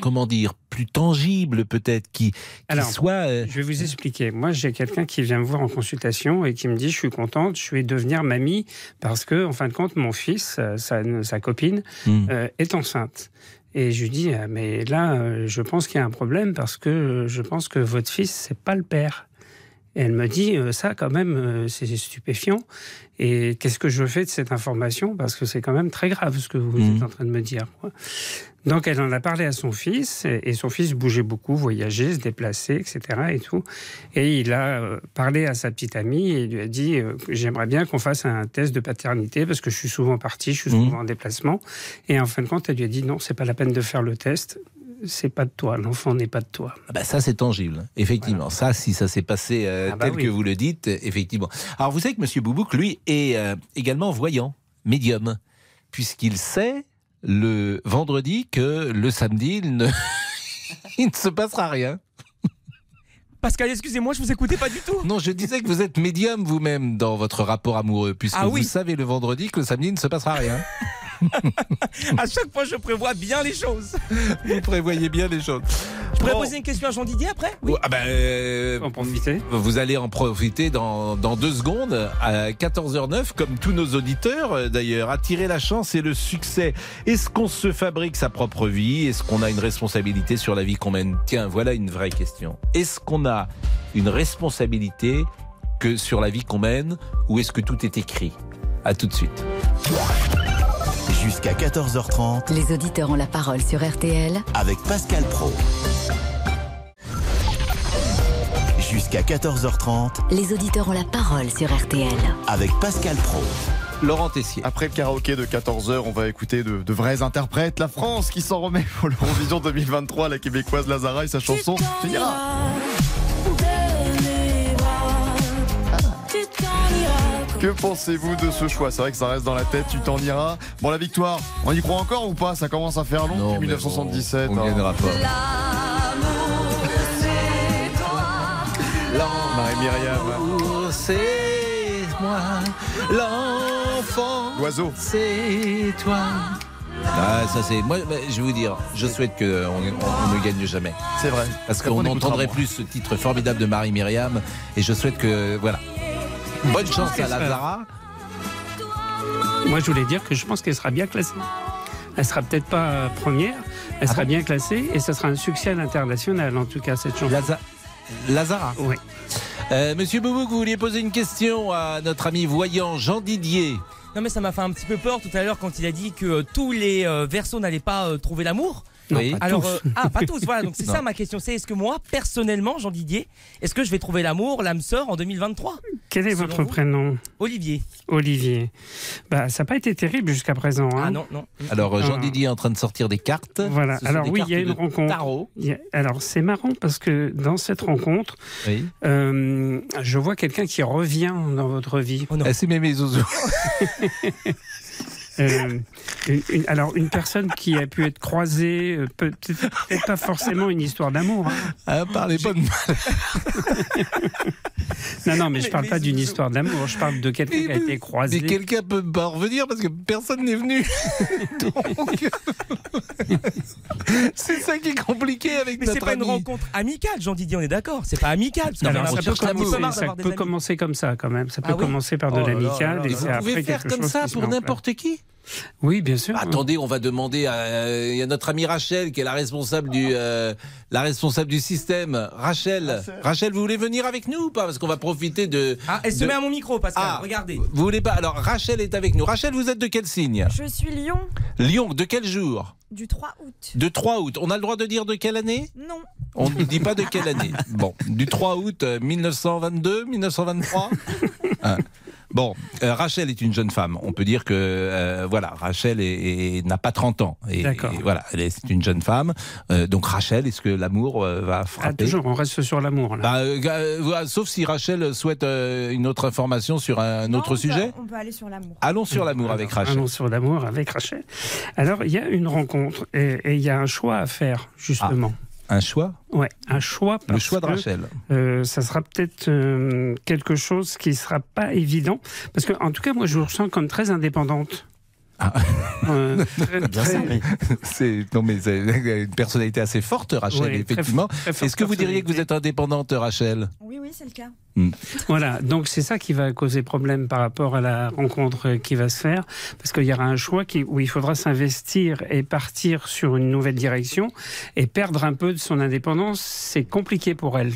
comment dire, plus tangibles peut-être, qui, qui Alors, soient. euh, Je vais vous expliquer. Moi, j'ai quelqu'un qui vient me voir en consultation et qui me dit Je suis contente, je vais devenir mamie parce que, en fin de compte, mon fils, euh, sa, sa copine, Hmm. euh, est enceinte. Et je lui dis Mais là, euh, je pense qu'il y a un problème parce que euh, je pense que votre fils, c'est pas le père. Et elle me dit euh, ça quand même, euh, c'est stupéfiant. Et qu'est-ce que je fais de cette information? Parce que c'est quand même très grave ce que vous Mhm. êtes en train de me dire. Donc elle en a parlé à son fils, et son fils bougeait beaucoup, voyageait, se déplaçait, etc. Et tout. Et il a euh, parlé à sa petite amie et lui a dit euh, j'aimerais bien qu'on fasse un test de paternité parce que je suis souvent parti, je suis souvent en déplacement. Et en fin de compte, elle lui a dit non, c'est pas la peine de faire le test. C'est pas de toi, l'enfant n'est pas de toi. Ah bah ça, c'est tangible, effectivement. Ça, si ça s'est passé euh, Ah bah tel oui. que vous le dites, effectivement. Alors, vous savez que M. Boubouk, lui, est euh, également voyant, médium, puisqu'il sait le vendredi que le samedi, il ne, il ne se passera rien. Pascal, excusez-moi, je vous écoutais pas du tout. Non, je disais que vous êtes médium vous-même dans votre rapport amoureux, puisque Ah oui. vous savez le vendredi que le samedi, ne se passera rien. à chaque fois, je prévois bien les choses. Vous prévoyez bien les choses. Je pourrais poser une question à Jean Didier après Oui. Ah ben, euh, en profiter. Vous allez en profiter dans, dans deux secondes à 14h09, comme tous nos auditeurs euh, d'ailleurs. Attirer la chance et le succès. Est-ce qu'on se fabrique sa propre vie? Est-ce qu'on a une responsabilité sur la vie qu'on mène? Tiens, voilà une vraie question. Est-ce qu'on a une responsabilité que sur la vie qu'on mène? Ou est-ce que tout est écrit? À tout de suite. Jusqu'à 14h30 Les auditeurs ont la parole sur RTL avec Pascal Pro. Jusqu'à 14h30 Les auditeurs ont la parole sur RTL. avec Pascal Pro. Laurent Tessier. Après le karaoké de 14h, on va écouter de, de vrais interprètes. La France qui s'en remet pour l'Eurovision 2023, la québécoise Lazara et sa chanson Tu Que pensez-vous de ce choix? C'est vrai que ça reste dans la tête, tu t'en iras. Bon, la victoire, on y croit encore ou pas? Ça commence à faire long Non, depuis mais 1977. on hein. gagnera pas. Marie-Myriam. C'est moi, l'enfant. L'oiseau. C'est toi. Ah, ça c'est. Moi, bah, je vais vous dire, je souhaite qu'on on, on ne gagne jamais. C'est vrai. Parce qu'on moins. plus ce titre formidable de Marie-Myriam. Et je souhaite que. Voilà. Bonne chance à Lazara. Moi, je voulais dire que je pense qu'elle sera bien classée. Elle sera peut-être pas première, elle sera bien classée et ce sera un succès à l'international, en tout cas, cette chanson. Laza- Lazara. Oui. Euh, Monsieur Boubouk, vous vouliez poser une question à notre ami voyant Jean Didier. Non mais ça m'a fait un petit peu peur tout à l'heure quand il a dit que euh, tous les euh, versos n'allaient pas euh, trouver l'amour. Non, Oui. pas Alors tous. euh, ah pas tous voilà donc c'est ça ma question c'est est-ce que moi personnellement Jean Didier est-ce que je vais trouver l'amour l'âme sœur en 2023 Quel est votre prénom? Olivier Olivier. Bah, ça n'a pas été terrible jusqu'à présent. hein. ah non non Alors, euh, Jean Ah. Didier est en train de sortir des cartes. Voilà. Ce Alors oui, il y a une rencontre. Tarot. Il y a- Alors c'est marrant parce que dans cette rencontre, Oui. euh, je vois quelqu'un qui revient dans votre vie. Oh. Ah, c'est Mémé Zouzou. Euh, une- une- alors une personne qui a pu être croisée, euh, peut- peut-être pas forcément une histoire d'amour. hein. Ah, parlez pas de mal. Non, non, mais je Mais- parle mais pas d'une je- histoire d'amour. Je parle de quelqu'un qui a été croisé. Mais quelqu'un peut pas revenir parce que personne n'est venu. Donc, c'est ça qui est compliqué avec mais c'est notre pas une rencontre amicale Jean Didier on est d'accord c'est pas amical parce Alors, ça peut, commencer, ça peut comme ça quand même. Ça peut Ah oui commencer par de Oh l'amical c'est. Vous après pouvez faire comme ça pour n'importe qui? Oui, bien sûr. Attendez, on va demander à euh, il y a notre amie Rachel qui est la responsable du euh, la responsable du système. Rachel, Rachel, vous voulez venir avec nous ou pas? Parce qu'on va profiter de. ah elle se de- met à mon micro Pascal Ah. regardez Vous voulez pas? Alors Rachel est avec nous. Rachel, vous êtes de quel signe? Je suis Lyon Lyon. De quel jour? Du 3 août. De 3 août. On a le droit de dire de quelle année? Non, On ne dit pas de quelle année. Bon, du 3 août euh, 1922, 1923 Hein. Bon, euh, Rachel est une jeune femme. On peut dire que euh, voilà, Rachel est- est- n'a pas 30 ans. Et, D'accord. et voilà, elle est c'est une jeune femme. Euh, donc Rachel, est-ce que l'amour euh, va Ah, frapper toujours, on reste sur l'amour. là. Bah, euh, euh, Sauf si Rachel souhaite euh, une autre information sur un Non, autre on peut- sujet. On peut aller sur l'amour. Allons sur l'amour avec Rachel. allons sur l'amour avec Rachel. Alors, il y a une rencontre et et il y a un choix à faire, justement. Un choix Ouais, un choix. Le parce choix de que, Rachel. euh, ça sera peut-être euh, quelque chose qui sera pas évident. Parce que, en tout cas, moi, je vous ressens comme très indépendante. Euh, très- très- C'est non mais c'est une personnalité assez forte, Rachel. Oui, effectivement. Est-ce que vous diriez que vous êtes indépendante, Rachel? Oui, c'est le cas. Voilà, donc c'est ça qui va causer problème par rapport à la rencontre qui va se faire, parce qu'il y aura un choix qui, où il faudra s'investir et partir sur une nouvelle direction, et perdre un peu de son indépendance, c'est compliqué pour elle.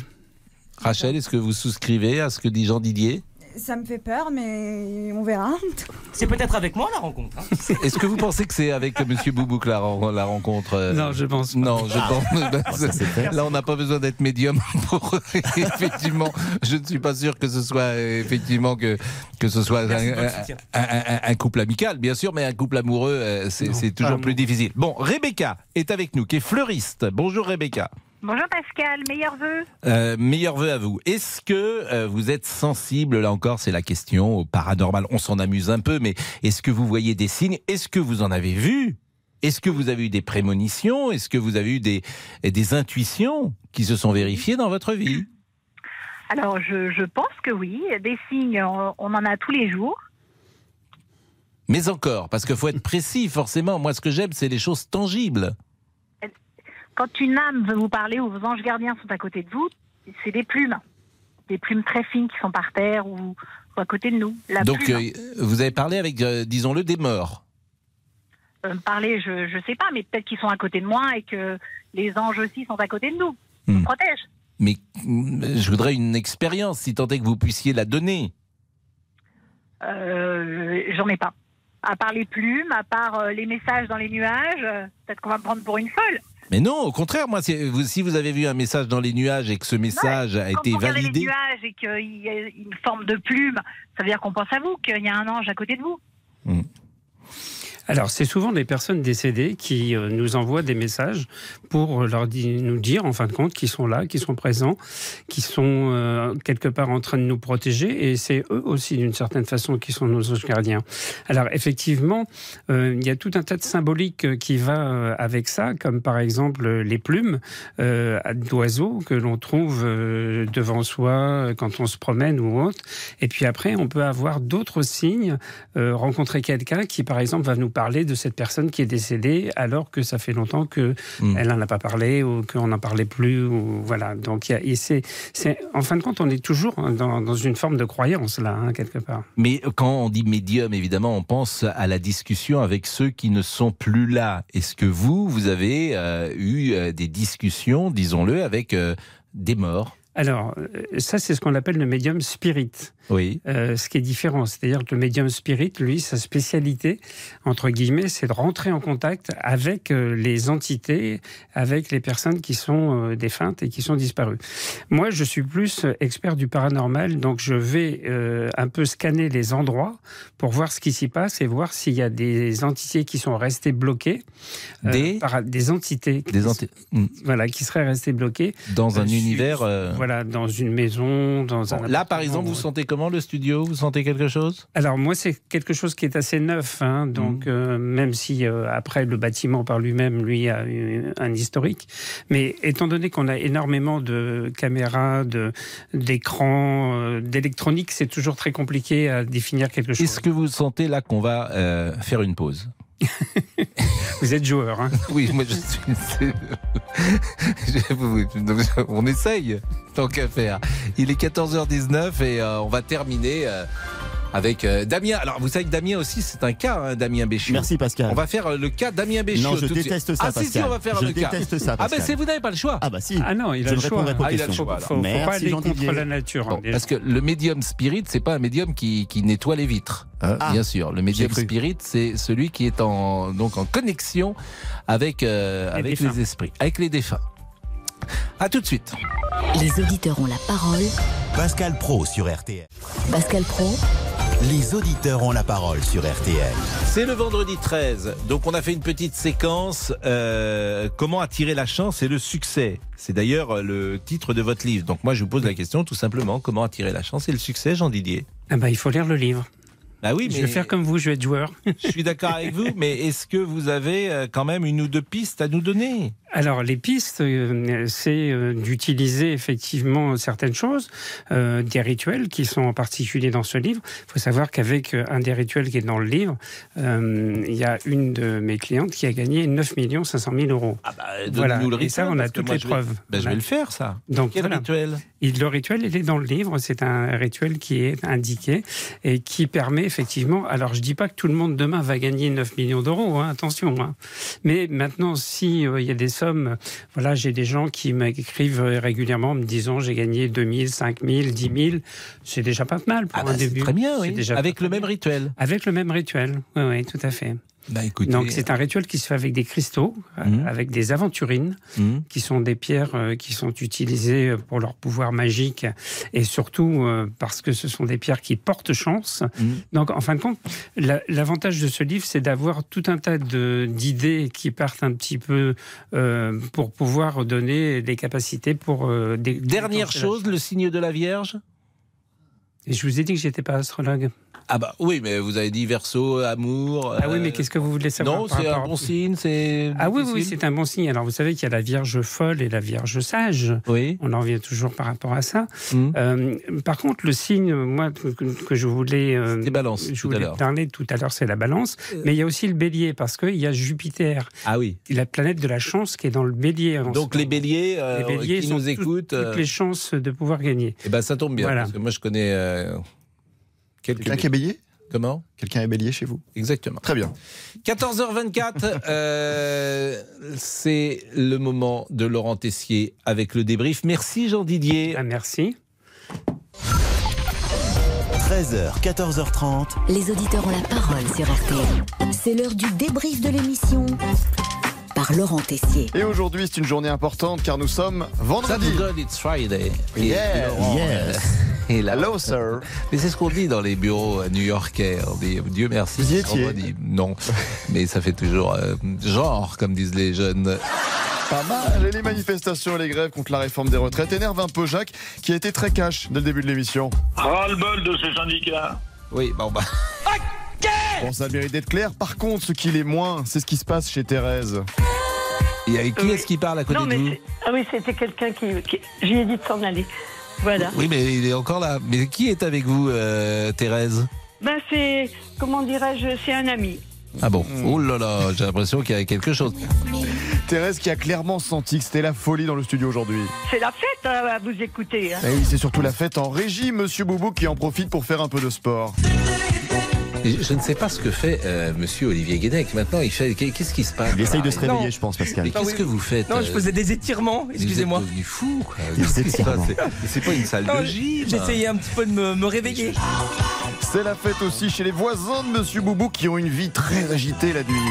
Rachel, est-ce que vous souscrivez à ce que dit Jean Didier Ça me fait peur, mais on verra. c'est peut-être avec moi la rencontre hein. Est-ce que vous pensez que c'est avec Monsieur Boubouk la, ren- la rencontre euh, Non, je pense pas. Non, je Ah. pense. ben, Bon, ça, c'est fait. là, on n'a pas besoin d'être médium pour effectivement. Je ne suis pas sûr que ce soit effectivement que que ce soit un, de votre un- soutien. un- un- un couple amical, bien sûr, mais un couple amoureux, euh, c'est toujours plus difficile. Bon, Rebecca est avec nous, qui est fleuriste. Bonjour Rebecca. Bonjour Pascal, meilleurs vœux. Euh, meilleurs vœux à vous. Est-ce que euh, vous êtes sensible, là encore, c'est la question, au paranormal? On s'en amuse un peu, mais est-ce que vous voyez des signes? Est-ce que vous en avez vu? Est-ce que vous avez eu des prémonitions? Est-ce que vous avez eu des, des intuitions qui se sont vérifiées dans votre vie? Alors je, je pense que oui, des signes, on, on en a tous les jours. Mais encore, parce qu'il faut être précis, forcément. Moi, ce que j'aime, c'est les choses tangibles. Quand une âme veut vous parler ou vos anges gardiens sont à côté de vous, c'est des plumes. Des plumes très fines qui sont par terre ou, ou à côté de nous. La Donc, plume, euh, vous avez parlé avec, euh, disons-le, des morts. euh, parler, je ne sais pas, mais peut-être qu'ils sont à côté de moi et que les anges aussi sont à côté de nous. Ils Hmm. nous protègent. Mais mm, je voudrais une expérience, si tant est que vous puissiez la donner. J'en ai pas. À part les plumes, à part les messages dans les nuages, peut-être qu'on va me prendre pour une folle. Mais non, au contraire, moi, vous- si vous avez vu un message dans les nuages et que ce message a été vous regardez les validé. nuages et qu'il y a une forme de plume, ça veut dire qu'on pense à vous, qu'il y a un ange à côté de vous. Alors, c'est souvent des personnes décédées qui euh, nous envoient des messages pour leur nous dire, en fin de compte, qu'ils sont là, qu'ils sont présents, qu'ils sont euh, quelque part en train de nous protéger, et c'est eux aussi, d'une certaine façon, qui sont nos anges gardiens. Alors, effectivement, euh, il y a tout un tas de symboliques qui va avec ça, comme par exemple les plumes d'oiseaux que l'on trouve devant soi quand on se promène ou autre. Et puis après, on peut avoir d'autres signes, rencontrer quelqu'un qui, par exemple, va nous parler de cette personne qui est décédée alors que ça fait longtemps que elle n'en a pas parlé ou qu'on n'en parlait plus. Ou, voilà. Donc, et c'est, en fin de compte, on est toujours dans, dans une forme de croyance là, hein, quelque part. Mais quand on dit médium, évidemment, on pense à la discussion avec ceux qui ne sont plus là. Est-ce que vous, vous avez euh, eu euh, des discussions, disons-le, avec euh, des morts? Alors, euh, ça, c'est ce qu'on appelle le médium spirit. Oui. Euh, ce qui est différent, c'est-à-dire que le médium spirit, lui, sa spécialité, entre guillemets, c'est de rentrer en contact avec euh, les entités, avec les personnes qui sont défuntes et qui sont disparues. Moi, je suis plus expert du paranormal, donc je vais euh, un peu scanner les endroits pour voir ce qui s'y passe et voir s'il y a des entités qui sont restées bloquées. euh, Des par- des entités. Des s- enti- Hmm. Voilà, qui seraient restées bloquées. Dans un univers, euh, Voilà, dans une maison, dans un. Là, par exemple, vous sentez comment le studio? Vous sentez quelque chose? Alors moi, c'est quelque chose qui est assez neuf, hein, donc Mmh. euh, même si euh, après le bâtiment par lui-même, lui a eu un historique, mais étant donné qu'on a énormément de caméras, de d'écrans, euh, d'électronique, c'est toujours très compliqué à définir quelque chose. Est-ce que vous sentez là qu'on va euh, faire une pause? Vous êtes joueur, hein Oui, moi je suis. Je- on essaye, tant qu'à faire. Il est 14h19 et euh, on va terminer euh, avec euh, Damien. Alors, vous savez que Damien aussi, c'est un cas, hein, Damien Béchiot. Merci, Pascal. On va faire euh, le cas Damien Béchiot. Non, je déteste ça, Ah, si, si, Pascal. on va faire Je le cas. déteste ça, Ah, ben Pascal. c'est vous n'avez pas le choix. Ah, bah si. Ah non, il a Je le choix. pas aux Ah, il a le choix, Faut, faut pas Merci, aller contre Didier. la nature. Bon, hein, parce que le médium spirit, c'est pas un médium qui, qui nettoie les vitres. hein, Ah, bien sûr, le médium spirit, c'est celui qui est en donc en connexion avec euh, Les avec défunts. les esprits, avec les défunts. À tout de suite. Les auditeurs ont la parole. Pascal Pro sur RTL. Pascal Pro, Les auditeurs ont la parole sur RTL. C'est le vendredi 13, donc on a fait une petite séquence euh, comment attirer la chance et le succès. C'est d'ailleurs euh, le titre de votre livre. Donc moi je vous pose la question tout simplement comment attirer la chance et le succès, Jean Didier? Ah bah, il faut lire le livre. Bah oui, Je mais vais faire comme vous, je vais être joueur. je suis d'accord avec vous, mais est-ce que vous avez euh, quand même une ou deux pistes à nous donner? Alors, les pistes, euh, c'est euh, d'utiliser effectivement certaines choses, euh, des rituels qui sont en particulier dans ce livre. Il faut savoir qu'avec un des rituels qui est dans le livre, il y a une de mes clientes qui a gagné 9 500 000 euros. Ah bah, Voilà. donnez-nous le Et ça, rituel, on a toutes les je vais- preuves. Ben, je vais le faire ça. Donc, Quel voilà. rituel? Et le rituel, il est dans le livre. C'est un rituel qui est indiqué et qui permet effectivement. Alors, je dis pas que tout le monde demain va gagner 9 millions d'euros. hein, attention. hein. Mais maintenant, si euh, il y a des sommes, voilà, j'ai des gens qui m'écrivent régulièrement en me disant j'ai gagné 2000, 5000, 10 000. C'est déjà pas mal pour Ah bah, un début. très bien, oui. déjà Avec le mal. même rituel. Avec le même rituel. Oui, oui, tout à fait. Bah écoutez. Donc c'est un rituel qui se fait avec des cristaux, euh, Mhm. avec des aventurines, Mhm. qui sont des pierres euh, qui sont utilisées pour leur pouvoir magique et surtout euh, parce que ce sont des pierres qui portent chance. Mhm. Donc en fin de compte, la- l'avantage de ce livre, c'est d'avoir tout un tas d'idées qui partent un petit peu euh, pour pouvoir donner des capacités pour euh, des Dernière chose, le signe de la Vierge? Et je vous ai dit que j'étais pas astrologue. Ah bah oui, mais vous avez dit verso, amour. Ah oui, mais euh, qu'est-ce que vous voulez savoir Non, c'est un bon signe, c'est. Ah oui, oui, c'est un bon signe. Alors, vous savez qu'il y a la Vierge folle et la Vierge sage. Oui. On en revient toujours par rapport à ça. Mhm. Euh, par contre, le signe, moi, que, que je voulais, euh, balance, je tout à voulais parler tout à l'heure, c'est la balance. Euh. Mais il y a aussi le bélier, parce qu'il y a Jupiter, Ah oui. la planète de la chance qui est dans le bélier. Donc les béliers, Les béliers qui sont nous écoutent, toutes euh, les chances de pouvoir gagner. eh ben ça tombe bien Voilà. parce que moi je connais. Quelqu'un qui est bélier Comment? Quelqu'un est bélier chez vous Exactement. Très bien. 14h24, euh, c'est le moment de Laurent Tessier avec le débrief. Merci Jean Didier. Ah, merci. 13h, 14h30. les auditeurs ont la parole sur RTL. C'est l'heure du débrief de l'émission. Par Laurent Tessier. Et aujourd'hui, c'est une journée importante car nous sommes vendredi. God it's Friday. Yes. et Yes. euh, Et là, Hello, sir. Mais c'est ce qu'on dit dans les bureaux euh, new-yorkais. On dit Dieu merci. Vous y étiez. Non, mais ça fait toujours euh, genre, comme disent les jeunes. Pas mal. Et les manifestations et les grèves contre la réforme des retraites énervent un peu Jacques, qui a été très cash dès le début de l'émission. Ras-le-bol de ces syndicats. Oui, bon bah. Bon, ça mérite d'être clair. Par contre, ce qui l'est moins, c'est ce qui se passe chez Thérèse. Et avec qui est-ce qui parle à côté Non, de vous ah oui, c'était quelqu'un qui, qui- Je lui ai dit de s'en aller. Voilà. Oui, mais il est encore là. Mais qui est avec vous, euh, Thérèse? Ben, c'est. Comment dirais-je C'est un ami. Ah bon? Oh là là, j'ai l'impression qu'il y a quelque chose. Thérèse qui a clairement senti que c'était la folie dans le studio aujourd'hui. C'est la fête hein, à vous écouter. hein. Et oui, c'est surtout la fête en régie, Monsieur Boubou qui en profite pour faire un peu de sport. Je ne sais pas ce que fait euh, Monsieur Olivier Guénec. Maintenant, il fait. Qu'est-ce qui se passe? Il essaye de se réveiller, Non. je pense, Pascal. Mais qu'est-ce que vous faites Non, je euh, faisais des étirements, excusez-moi. devenu fou, quoi. Des Qu'est-ce qui se étirements. passe? C'est- C'est pas une salle Non, de gym. J'essayais un petit peu de me, me réveiller. C'est la fête aussi chez les voisins de Monsieur Boubou qui ont une vie très agitée la nuit.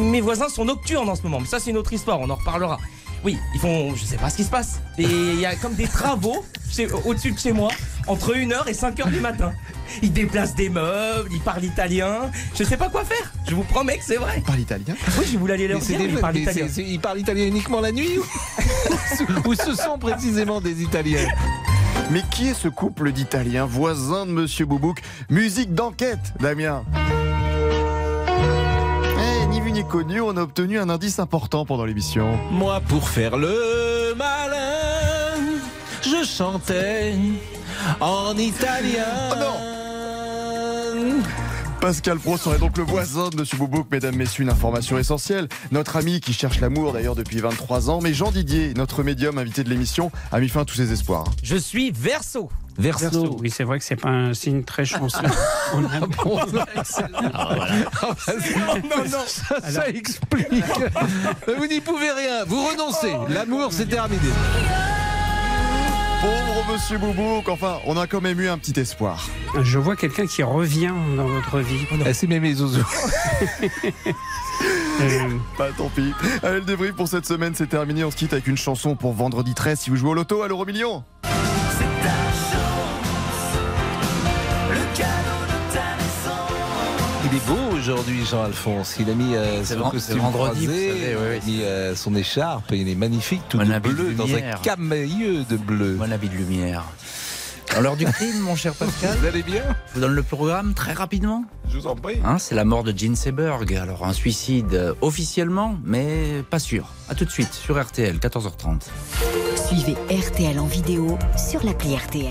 Mes voisins sont nocturnes en ce moment, mais ça c'est une autre histoire, on en reparlera. Oui, ils font, je sais pas ce qui se passe. Et il y a comme des travaux chez- au-dessus de chez moi, entre 1h et 5h du matin. Ils déplacent des meubles, ils parlent italien. Je sais pas quoi faire, je vous promets que c'est vrai. Par l'italien Oui, je voulais aller leur Mais dire, des- ils parlent italien. Ils parlent italien uniquement la nuit ou, ou ce sont précisément des Italiens? Mais qui est ce couple d'Italiens? Voisins de Monsieur Boubouk Musique d'enquête, Damien. Connu, on a obtenu un indice important pendant l'émission. Moi, pour faire le malin, je chantais en italien. Oh Pascal Pro serait donc le voisin de Monsieur Boubouk, mesdames, messieurs, une information essentielle. Notre ami qui cherche l'amour d'ailleurs depuis 23 ans, mais Jean Didier, notre médium invité de l'émission, a mis fin à tous ses espoirs. Je suis verso. Verso. Oui, c'est vrai que c'est pas un signe très chanceux. On a- non, non. Ça, ça explique. Vous n'y pouvez rien. Vous renoncez. L'amour, c'est terminé. Pauvre Monsieur Boubouk, enfin, on a quand même eu un petit espoir. Je vois quelqu'un qui revient dans votre vie. Ah, c'est Zouzou. Euh, Bah tant pis. Allez, le débrief pour cette semaine, c'est terminé. On se quitte avec une chanson pour vendredi 13 si vous jouez au loto à l'euro million. Il est beau aujourd'hui, Jean-Alphonse. Il a mis euh, son ven- costume c'est vendredi, croisé, vous savez, oui, oui, il a mis euh, son écharpe. et Il est magnifique, tout Mon de habit de bleu, dans un camailleux de bleu. Mon habit de lumière. L'heure du crime, mon cher Pascal, Vous allez bien? Je vous donne le programme très rapidement. Je vous en prie. Hein, c'est la mort de Gene Seberg. Alors, un suicide euh, officiellement, mais pas sûr. À tout de suite sur RTL, 14h30. Suivez RTL en vidéo sur l'appli RTL.